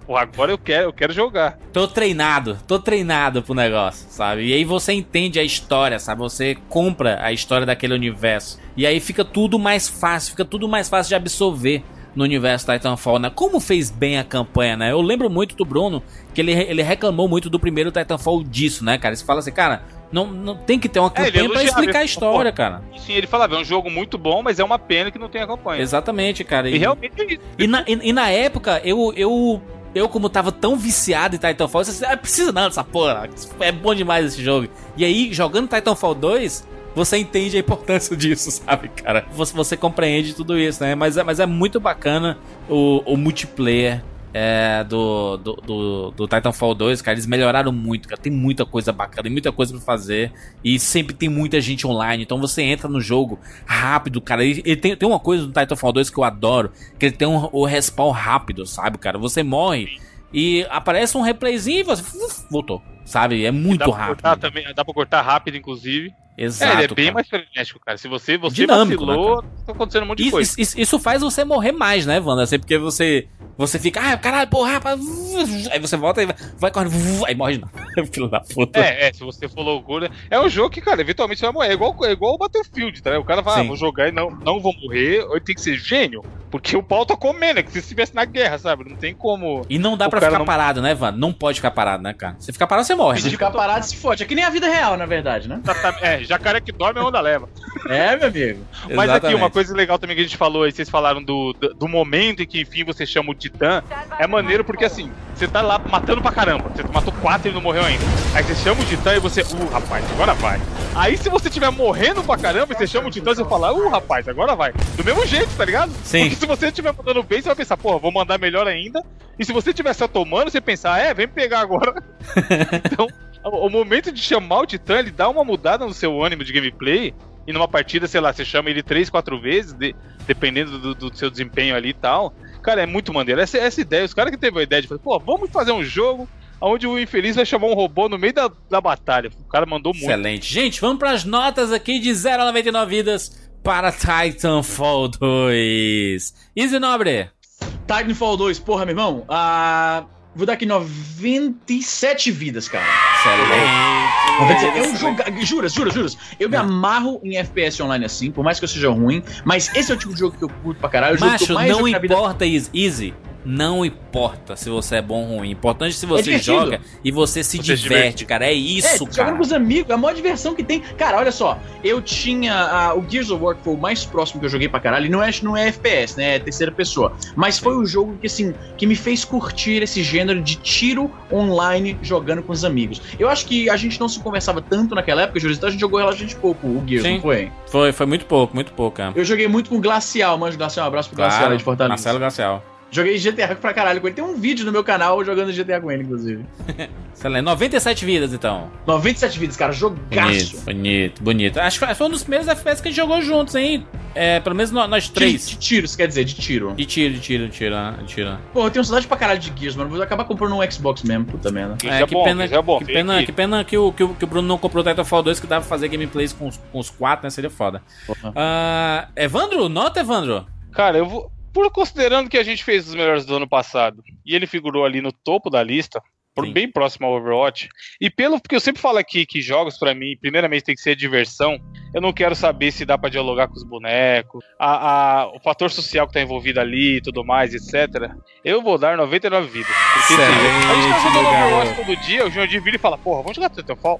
Pô, agora eu quero, eu quero jogar. Tô treinado, tô treinado pro negócio, sabe? E aí você entende a história, sabe? Você compra a história daquele universo. E aí fica tudo mais fácil, fica tudo mais fácil de absorver no universo Titanfall, né? Como fez bem a campanha, né? Eu lembro muito do Bruno que ele, ele reclamou muito do primeiro Titanfall disso, né, cara? Você fala assim, cara, não, não tem que ter uma É, ele campanha pra elogiava, explicar a história, cara. E sim, ele falava, é um jogo muito bom, mas é uma pena que não tem a campanha. Exatamente, cara. E realmente é isso. E na, e, e na época, eu, eu, eu como tava tão viciado em Titanfall, eu disse, ah, precisa não dessa porra, é bom demais esse jogo. E aí, jogando Titanfall 2, você entende a importância disso, sabe, cara? Você, você compreende tudo isso, né? Mas, é- mas é muito bacana o, o multiplayer é, do, do, do, do Titanfall 2, cara. Eles melhoraram muito, cara. Tem muita coisa bacana, tem muita coisa pra fazer. E sempre tem muita gente online. Então você entra no jogo rápido, cara. Ele, ele tem, tem uma coisa do Titanfall 2 que eu adoro: que ele tem um, o respawn rápido, sabe, cara? Você morre e aparece um replayzinho e você uf, voltou, sabe? É muito dá rápido. cortar também, dá pra cortar rápido, inclusive. Exato. é, ele é bem cara. mais frenético, cara. Se você, você Dinâmico, vacilou, tá acontecendo um monte de Isso, coisa. isso- isso faz você morrer mais, né, Wanda? Assim, porque você, você fica, ah, caralho, porra, rapaz. Aí você volta e vai, vai correndo, aí morre não. Filho da puta. É, é, se você for loucura. É um jogo que, cara, eventualmente você vai morrer. É igual, é igual o Battlefield, tá? ligado? O cara fala, ah, vou jogar e não, não vou morrer. Ou ele tem que ser gênio. Porque o pau tá comendo, é que se estivesse na guerra, sabe? Não tem como. E não dá pra ficar não- parado, né, Wanda? Não pode ficar parado, né, cara? Se ficar parado, você morre. Se ficar parado, se fode. É que nem a vida real, na verdade, né? É, jacaré que dorme, a onda leva. É, meu amigo. Mas aqui, Exatamente. uma coisa legal também que a gente falou aí, vocês falaram do, do, do momento em que, enfim, você chama o Titã. É maneiro porque, assim, você tá lá matando pra caramba. Você matou quatro e não morreu ainda. Aí você chama o Titã e você, uh, rapaz, agora vai. Aí se você estiver morrendo pra caramba e você chama o Titã, você fala, uh, rapaz, agora vai. Do mesmo jeito, tá ligado? Sim. Porque se você estiver mandando bem, você vai pensar, porra, vou mandar melhor ainda. E se você estiver só tomando, você pensar, é, vem me pegar agora. então, o, o momento de chamar o Titã, ele dá uma mudada no seu ânimo de gameplay. E numa partida, sei lá, você chama ele três, quatro vezes, de- dependendo do, do seu desempenho ali e tal. Cara, é muito maneiro. Essa, essa ideia, os caras que teve a ideia de falar, pô, vamos fazer um jogo onde o infeliz vai chamar um robô no meio da, da batalha. O cara mandou muito. Excelente. Gente, vamos pras notas aqui de 0 a 99 vidas para Titanfall 2. Easy Nobre. Titanfall 2, porra, meu irmão. Ah, vou dar aqui 97 vidas, cara. Excelente. É um jogo. Juras, juras, juras. Eu me amarro em FPS online assim, por mais que eu seja ruim, mas esse é o tipo de jogo que eu curto pra caralho. É Macho, eu não na vida. importa, Easy. Não importa se você é bom ou ruim. Importante se você divertido. joga e você se Você diverte, diverte. cara. É É, isso, jogando cara. com os amigos, é a maior diversão que tem. Cara, olha só, eu tinha. ah, o Gears of War que foi o mais próximo que eu joguei pra caralho. E não é, não é FPS, né? É terceira pessoa. Mas foi o jogo que, assim, que me fez curtir esse gênero de tiro online jogando com os amigos. Eu acho que a gente não se conversava tanto naquela época, Júlio, então a gente jogou relativamente pouco o Gears, Sim. não foi? Foi, foi muito pouco, muito pouco, cara. Eu joguei muito com o Glacial, manjo Glacial, um abraço pro Glacial aí de Fortaleza. Marcelo Garcial. Joguei GTA pra caralho com ele. Tem um vídeo no meu canal jogando GTA com ele, inclusive. Excelente. 97 vidas, então. 97 vídeos, cara, Bonito, jogaço. bonito, bonito. Acho que foi um dos primeiros FPS que a gente jogou juntos, hein? É, pelo menos nó- nós De, três. de tiros, quer dizer, de tiro. De tiro, de tiro, de tiro, né? de tiro. Pô, eu tenho saudade pra caralho de Gears, mano. Vou acabar comprando um Xbox mesmo, puta merda. Isso É, é que bom, pena, é bom. que pena, que- que pena que o, que, o, que o Bruno não comprou o Titanfall 2, que dava pra fazer gameplays com os, com os quatro, né? Seria foda. Porra. Ah, Evandro, nota, Evandro. Cara, eu vou. Por considerando que a gente fez os melhores do ano passado e ele figurou ali no topo da lista, por Sim. bem próximo ao Overwatch, e pelo porque eu sempre falo aqui que jogos pra mim, primeiramente tem que ser diversão. Eu não quero saber se dá pra dialogar com os bonecos, a, a- o fator social que tá envolvido ali e tudo mais, etc. Eu vou dar 99 vidas. Porque assim, a gente tá jogando Overwatch todo dia, o Jandir vira e fala, porra, vamos jogar Titanfall?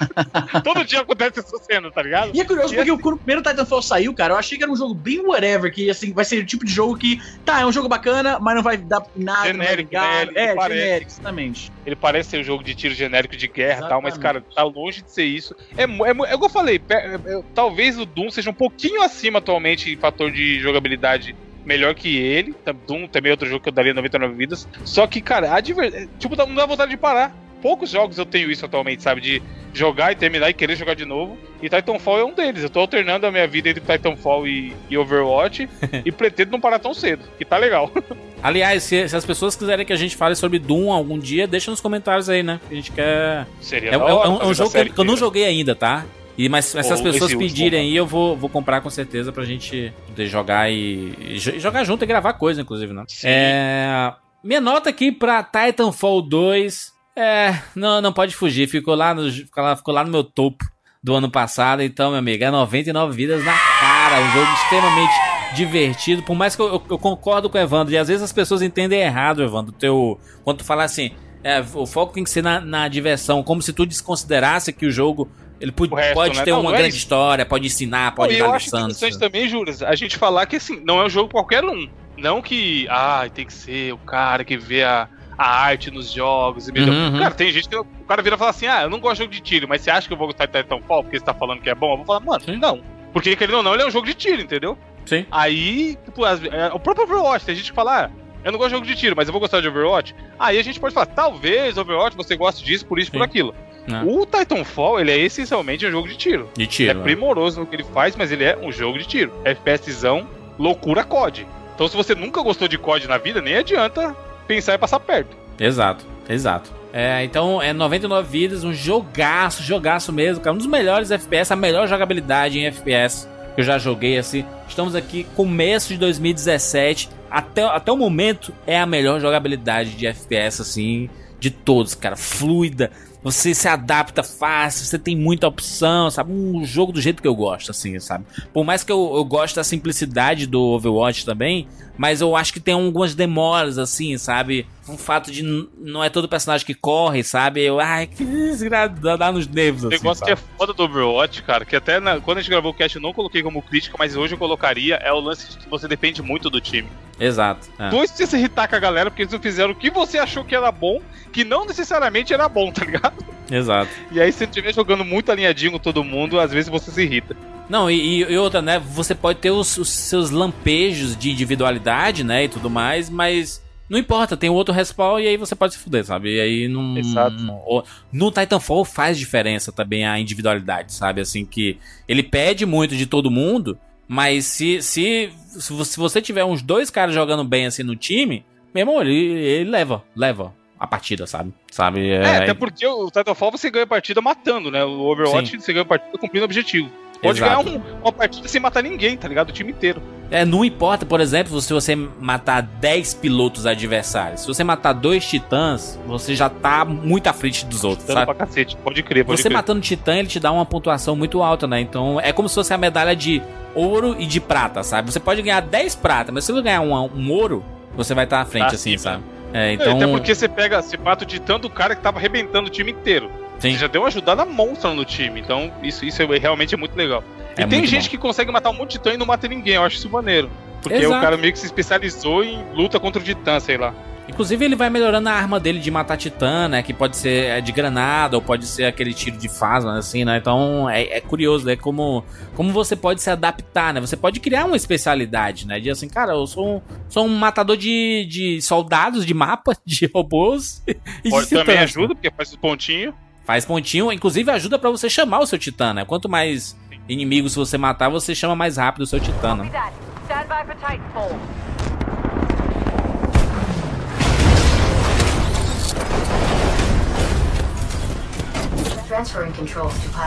todo dia acontece essa cena, tá ligado? E é curioso E porque quando o primeiro Titanfall saiu, cara, eu achei que era um jogo bem whatever, que assim, vai ser o tipo de jogo que, tá, é um jogo bacana, mas não vai dar nada, Genérico, né? Ele É, parece. genérico, exatamente. Ele parece ser um jogo de tiro genérico de guerra e tal, mas, cara, tá longe de ser isso. É, é, é o que eu falei, é- é- talvez o Doom seja um pouquinho acima atualmente em fator de jogabilidade melhor que ele. Tá- Doom também é outro jogo que eu daria 99 vidas. Só que, cara, a diver... tipo, não dá vontade de parar. Poucos jogos eu tenho isso atualmente, sabe? De jogar e terminar e querer jogar de novo. E Titanfall é um deles. Eu tô alternando a minha vida entre Titanfall e, e Overwatch e pretendo não parar tão cedo, que tá legal. Aliás, se, se as pessoas quiserem que a gente fale sobre Doom algum dia, deixa nos comentários aí, né? A gente quer. Seria É, é- é um, é um jogo que, eu- que eu não joguei ainda, tá? E, mas, se as Ou pessoas pedirem aí, eu vou, vou comprar com certeza pra gente poder jogar e, e jo- jogar junto e gravar coisa, inclusive, né? Sim. É, minha nota aqui pra Titanfall 2 é. Não, não pode fugir, ficou lá, no, ficou, lá, ficou lá no meu topo do ano passado. Então, meu amigo, é 99 vidas na cara. Um jogo extremamente divertido. Por mais que eu, eu- eu concordo com o Evandro, e às vezes as pessoas entendem errado, Evandro, teu, quando tu fala assim. é, o foco tem que ser na, na diversão, como se tu desconsiderasse que o jogo ele O resto, pode né? ter Não, uma não é grande história, pode ensinar, pode e dar eu acho interessante também, Júlio, a gente falar que assim, não é um jogo qualquer um. Não que, ah, tem que ser o cara que vê a, a arte nos jogos. E melhor. Uhum. Cara, tem gente que o cara vira e fala assim: ah, eu não gosto de jogo de tiro, mas você acha que eu vou gostar de Titanfall porque você tá falando que é bom? Eu vou falar, mano, não. Porque querendo ou não, ele é um jogo de tiro, entendeu? Sim. Aí, tipo, as- é, o próprio Overwatch, tem gente que fala, ah, eu não gosto de jogo de tiro, mas eu vou gostar de Overwatch. Aí a gente pode falar, talvez Overwatch você goste disso, por isso, por Sim. aquilo. É. O Titanfall, ele é essencialmente um jogo de tiro. De tiro. é né? primoroso no que ele faz, mas ele é um jogo de tiro. FPSzão, loucura COD. Então se você nunca gostou de COD na vida, nem adianta pensar em passar perto. Exato, exato. É, então é 99 vidas, um jogaço, jogaço mesmo, cara. Um dos melhores FPS, a melhor jogabilidade em FPS que eu já joguei assim. Estamos aqui começo de 2017, até, até o momento é a melhor jogabilidade de FPS assim de todos, cara. Fluida, você se adapta fácil, você tem muita opção, sabe? Um jogo do jeito que eu gosto, assim, sabe? Por mais que eu, eu goste da simplicidade do Overwatch também, mas eu acho que tem algumas demoras, assim, sabe? O fato de não é todo personagem que corre, sabe? Eu, ai, que desgraça, dá, nos nervos, O assim, negócio que sabe? é foda do Overwatch, cara, que até na- quando a gente gravou o cast eu não coloquei como crítica, mas hoje eu colocaria, é o lance de que você depende muito do time. Exato. é. Dois você se irritar com a galera porque eles não fizeram o que você achou que era bom, que não necessariamente era bom, tá ligado? Exato. E aí, se você estiver jogando muito alinhadinho com todo mundo, às vezes você se irrita. Não, e, e outra, né? Você pode ter os, os seus lampejos de individualidade, né? E tudo mais, mas não importa, tem o outro respawn e aí você pode se fuder, sabe? E aí não. Exato. o- No Titanfall faz diferença também a individualidade, sabe? Assim, que ele pede muito de todo mundo, mas se, se, se vo- se você tiver uns dois caras jogando bem assim no time, meu irmão, ele, ele leva, leva a partida, sabe? Sabe? É, até porque o Titanfall você ganha partida matando, né? O Overwatch Sim. você ganha partida cumprindo objetivo. Pode Exato. ganhar um- uma partida sem matar ninguém, tá ligado? O time inteiro. É, não importa, por exemplo, se você matar 10 pilotos adversários. Se você matar dois titãs, você já tá muito à frente dos outros, Dando sabe? pra cacete. Pode crer, pode Você crer. matando titã, ele te dá uma pontuação muito alta, né? Então é como se fosse a medalha de ouro e de prata, sabe? Você pode ganhar 10 prata, mas se você ganhar um, um ouro, você vai estar à frente, Ah, assim, sim, sabe? É, Então... então. Até porque você pega, você mata o titã do cara que tava arrebentando o time inteiro. Sim. Já deu uma ajudada monstra no time. Então, isso, isso é, realmente é muito legal. E É tem muito gente bom. que consegue matar um monte de titã e não mata ninguém. Eu acho isso maneiro. Porque Exato. o cara meio que se especializou em luta contra o titã, sei lá. Inclusive, ele vai melhorando a arma dele de matar titã, né? Que pode ser é, de granada ou pode ser aquele tiro de phasma, assim, né? Então é, é curioso, né? Como, como você pode se adaptar, né? Você pode criar uma especialidade, né? De assim, cara, eu sou um, sou um matador de, de soldados, de mapa, de robôs e de Pode, titãs, também né? ajuda, porque faz os pontinhos. Faz pontinho, inclusive ajuda pra você chamar o seu titã, né? Quanto mais inimigos você matar, você chama mais rápido o seu titã, né?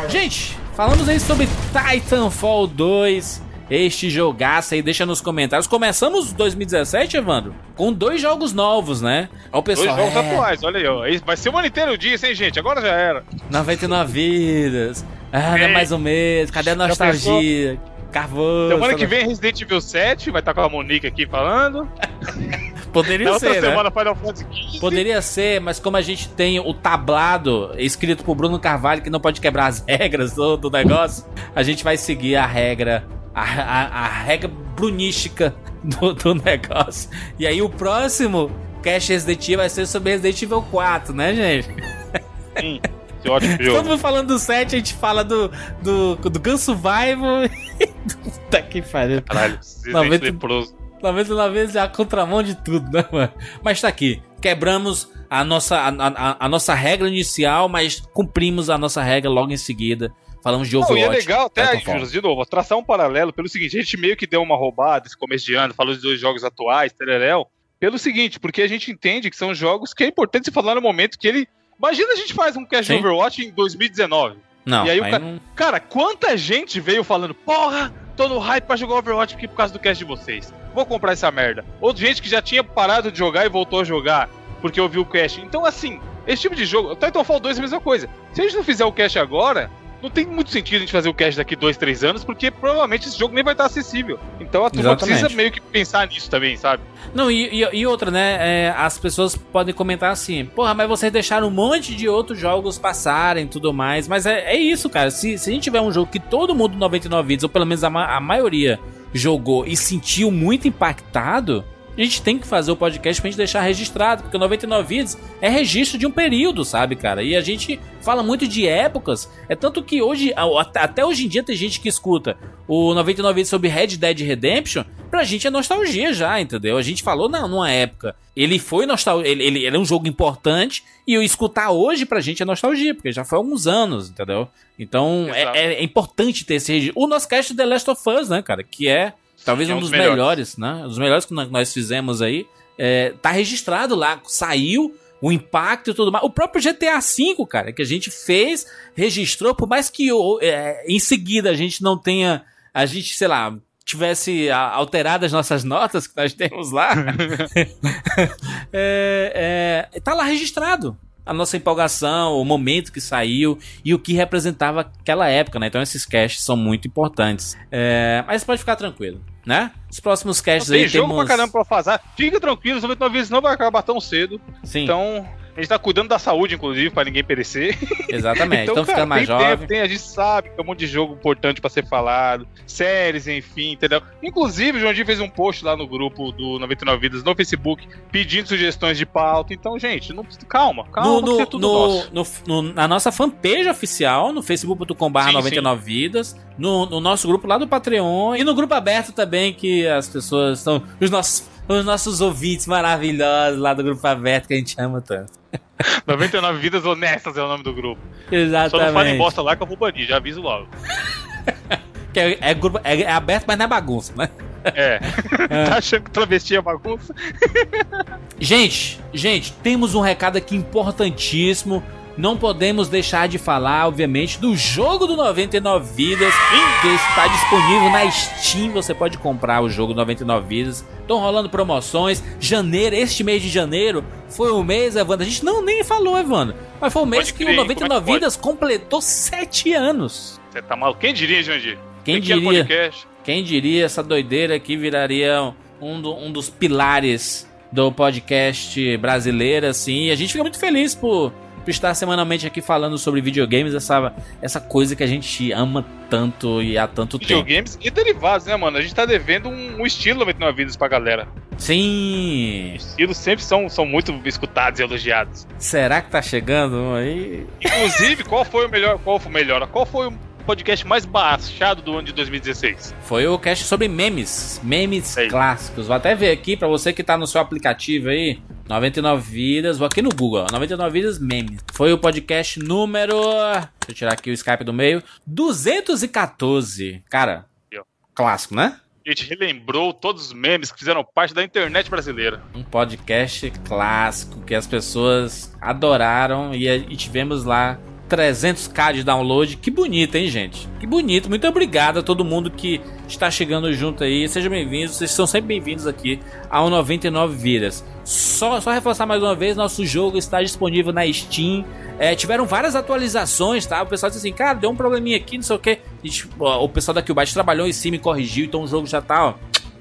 Gente, falamos aí sobre Titanfall 2, este jogaço aí, deixa nos comentários. Começamos 2017, Evandro, com dois jogos novos, né? Ó, o Dois pessoal, jogos é, atuais, olha aí, ó. Vai ser o ano inteiro disso, hein, gente? Agora já era. 99 vidas. Ah, não é mais um mês. Cadê a nostalgia? Carvoso. Semana que vem Resident Evil 7, vai estar com a Monique aqui falando. Poderia Na ser, né? semana XV. Poderia ser, mas como a gente tem o tablado escrito por Bruno Carvalho que não pode quebrar as regras do, do negócio, a gente vai seguir a regra, a, a, a regra brunística do, do negócio. E aí o próximo Cash Resident Evil vai ser sobre Resident Evil 4, né, gente? Sim, que ótimo Todo jogo. mundo falando do 7, a gente fala do, do, do Gun Survival. Puta que pariu. Caralho, Resident Noventa- leproso. 99 vezes é a contramão de tudo, né, mano? Mas tá aqui. Quebramos a nossa, a, a- a nossa regra inicial, mas cumprimos a nossa regra logo em seguida. Falamos de Não, Overwatch. e é legal até. Júlio, de novo, traçar um paralelo pelo seguinte, a gente meio que deu uma roubada esse começo de ano, falou dos dois jogos atuais, tereréu, pelo seguinte, porque a gente entende que são jogos que é importante se falar no momento que ele... Imagina a gente faz um cast de. Overwatch em 2019. Não, E aí o aí ca- não- Cara, quanta gente veio falando, porra, tô no hype pra jogar Overwatch aqui por causa do cast de vocês. Vou comprar essa merda. Outra gente que já tinha parado de jogar e voltou a jogar porque ouviu o cast. Então, assim, esse tipo de jogo. Titanfall 2 é a mesma coisa. Se a gente não fizer o cast agora, não tem muito sentido a gente fazer o cast daqui dois, três anos, porque provavelmente esse jogo nem vai estar acessível. Então a turma Exatamente. precisa meio que pensar nisso também, sabe? Não, e, e- e outra, né? é, as pessoas podem comentar assim: porra, mas vocês deixaram um monte de outros jogos passarem e tudo mais. Mas é, é isso, cara. Se, se a gente tiver um jogo que todo mundo 99 vidas, ou pelo menos a, ma- a maioria, jogou e sentiu muito impactado. A gente tem que fazer o podcast pra gente deixar registrado, porque o 99 Vidas é registro de um período, sabe, cara? E a gente fala muito de épocas. É tanto que hoje, até hoje em dia, tem gente que escuta o 99 Vidas sobre Red Dead Redemption. Pra gente é nostalgia já, entendeu? A gente falou, não, numa época. Ele foi nostalgia, ele, ele, ele é um jogo importante. E eu escutar hoje pra gente é nostalgia, porque já foi há alguns anos, entendeu? Então é, é- é importante ter esse registro. O nosso cast The Last of Us, né, cara? Que é talvez é um um dos dos melhores. melhores, né? Os melhores que nós- fizemos aí. É, tá registrado lá, saiu o impacto e tudo mais. O próprio GTA V, cara, que a gente fez, registrou, por mais que é, em seguida a gente não tenha, a gente, sei lá, tivesse alterado as nossas notas que nós temos lá, é, é, tá lá registrado. A nossa empolgação, o momento que saiu e o que representava aquela época, né? Então esses casts são muito importantes. É, mas pode ficar tranquilo, né? Os próximos casts tem aí jogo temos. pra caramba pra fazer. Fica tranquilo, os 99 vezes não vai acabar tão cedo. Sim, Então, a gente tá cuidando da saúde, inclusive, pra ninguém perecer. exatamente. Então, ficando mais tem jovem. tempo, tem, a gente sabe que é um monte de jogo importante pra ser falado, séries, enfim, entendeu? Inclusive, o João fez um post lá no grupo do 99 Vidas no Facebook pedindo sugestões de pauta. Então, gente, não calma, calma, No, no, é no, nosso. no- na nossa fanpage oficial, no facebook.com.br Sim, 99 vidas, no, no nosso grupo lá do Patreon e no grupo aberto também, que as pessoas estão. Os nossos, os nossos ouvintes maravilhosos lá do grupo aberto que a gente ama tanto. 99 Vidas Honestas é o nome do grupo. Só Exatamente. não falem bosta lá que eu vou banir, já aviso logo. É, é grupo- é- é aberto, mas não é bagunça, né? É. tá achando que travesti é bagunça? Gente, gente, temos um recado aqui importantíssimo. Não podemos deixar de falar, obviamente, do jogo do 99 Vidas, que está disponível na Steam. Você pode comprar o jogo 99 Vidas. Estão rolando promoções. Janeiro, este mês de janeiro, foi o mês, Evandro. A gente não nem falou, Evandro. Mas foi o mês Pode que crer, o como é que 99? Vidas completou 7 anos. Você tá mal? Quem diria, Jandir? Quem diria? podcast. Quem diria essa doideira aqui viraria um, do- um dos pilares do podcast brasileiro, assim. E a gente fica muito feliz por, por estar semanalmente aqui falando sobre videogames, essa, essa coisa que a gente ama tanto e há tanto tempo. Videogames e derivados, né, mano? A gente tá devendo um, um estilo 99 Vidas pra galera. Sim! Estilos sempre são, são muito escutados e elogiados. Será que tá chegando aí? Inclusive, qual foi o melhor? Qual foi o melhor? Qual foi o podcast mais baixado do ano de 2016? Foi o cast sobre memes, memes Sei. clássicos. Vou até ver aqui pra você que tá no seu aplicativo aí. 99 vidas, vou aqui no Google, ó, 99 vidas memes. Foi o podcast número, deixa eu tirar aqui o Skype do meio, 214. Cara, ó. clássico, né? A gente relembrou todos os memes que fizeram parte da internet brasileira. Um podcast clássico que as pessoas adoraram e, e tivemos lá 300k de download. Que bonito, hein, gente? Que bonito. Muito obrigado a todo mundo que está chegando junto aí. Sejam bem-vindos. Vocês são sempre bem-vindos aqui ao 99 Vidas. Só, só reforçar mais uma vez: nosso jogo está disponível na Steam. É, tiveram várias atualizações, tá? O pessoal disse assim, cara, deu um probleminha aqui, não sei o que. O pessoal da Killbyte trabalhou em cima e corrigiu, então o jogo já tá, ó,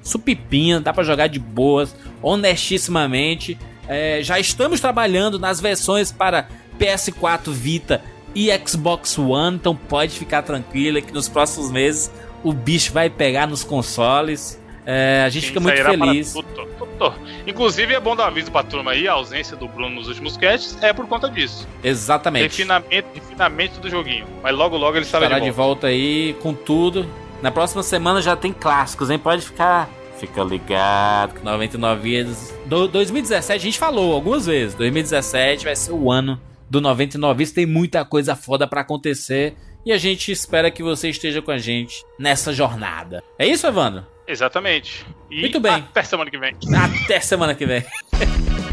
supipinha, dá pra jogar de boas, honestissimamente. É, já estamos trabalhando nas versões para PS4 Vita e Xbox One, então pode ficar tranquila que nos próximos meses o bicho vai pegar nos consoles. É, a gente Sim, fica muito feliz. tudo, tudo. Inclusive, é bom dar aviso pra turma aí, a ausência do Bruno nos últimos casts é por conta disso. Exatamente. Refinamento, refinamento do joguinho. Mas logo, logo ele estará Estará de de volta. volta aí com tudo. Na próxima semana já tem clássicos, hein? Pode ficar. Fica ligado que 99 vidas. Do, 2017 a gente falou algumas vezes. 2017 vai ser o ano do 99 vidas. Tem muita coisa foda pra acontecer. E a gente espera que você esteja com a gente nessa jornada. É isso, Evandro? Exatamente. E Muito bem. Até semana que vem. Até semana que vem.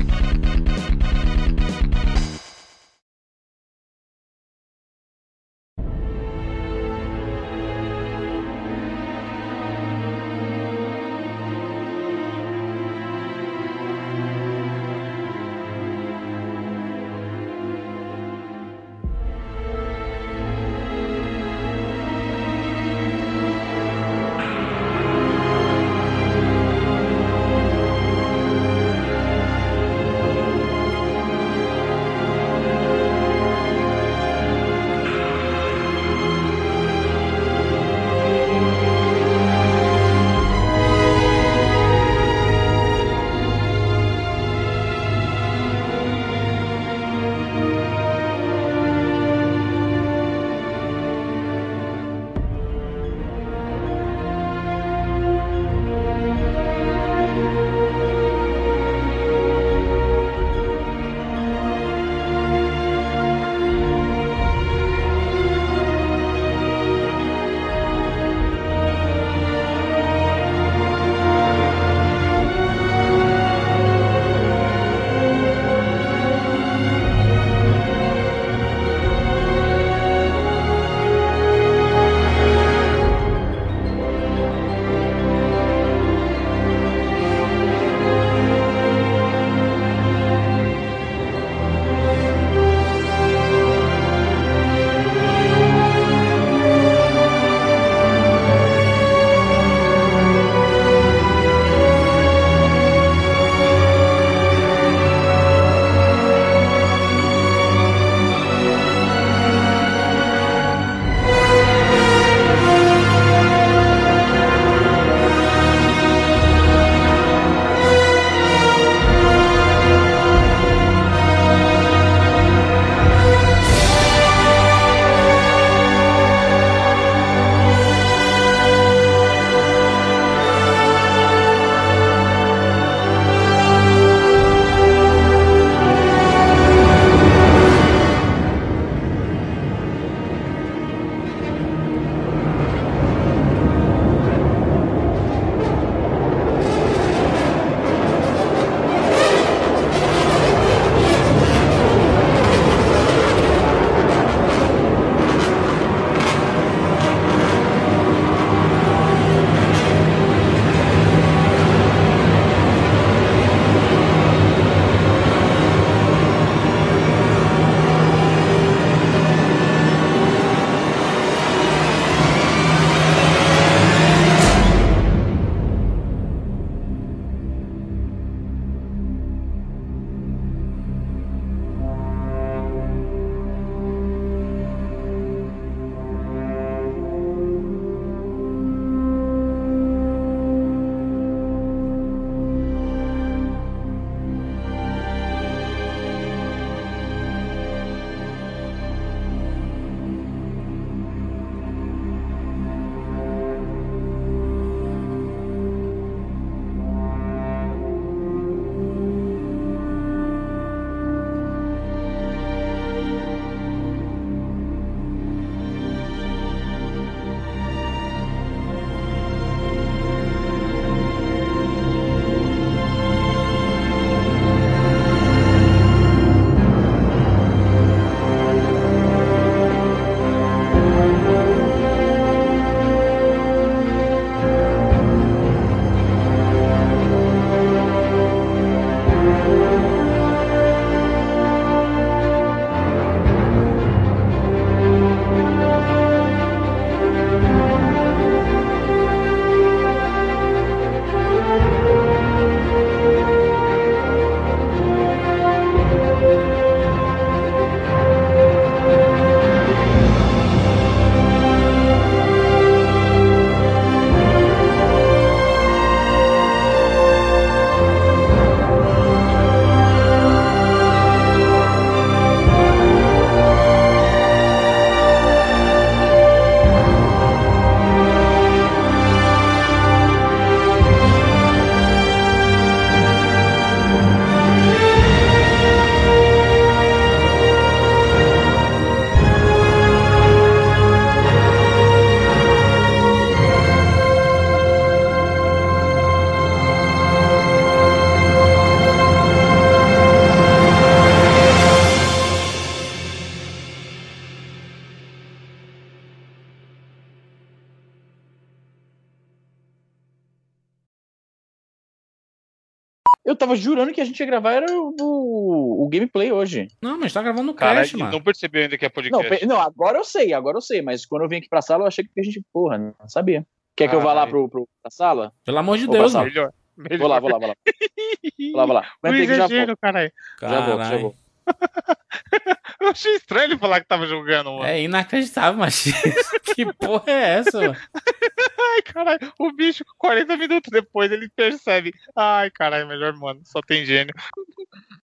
tava jurando que a gente ia gravar era o, o, o gameplay hoje. Não, mas tá gravando Cara, cast, mano. não percebeu ainda que é Não, podcast. pe- não, agora eu sei, agora eu sei, mas quando eu vim aqui pra sala eu achei que a gente, porra, não sabia. Quer que eu vá lá pro, pro, pra sala? Pelo amor de Vou Deus, mano. Melhor. melhor. Vou lá, vou lá, vou lá. Vou lá, vou lá. Aguenta aí que já volto. Já volto, já Caralho. volto. Eu achei estranho ele falar que tava jogando, mano. É inacreditável, mas que porra é essa, mano? Ai, caralho, o bicho 40 minutos depois ele percebe. Ai, caralho, melhor, mano. Só tem gênio.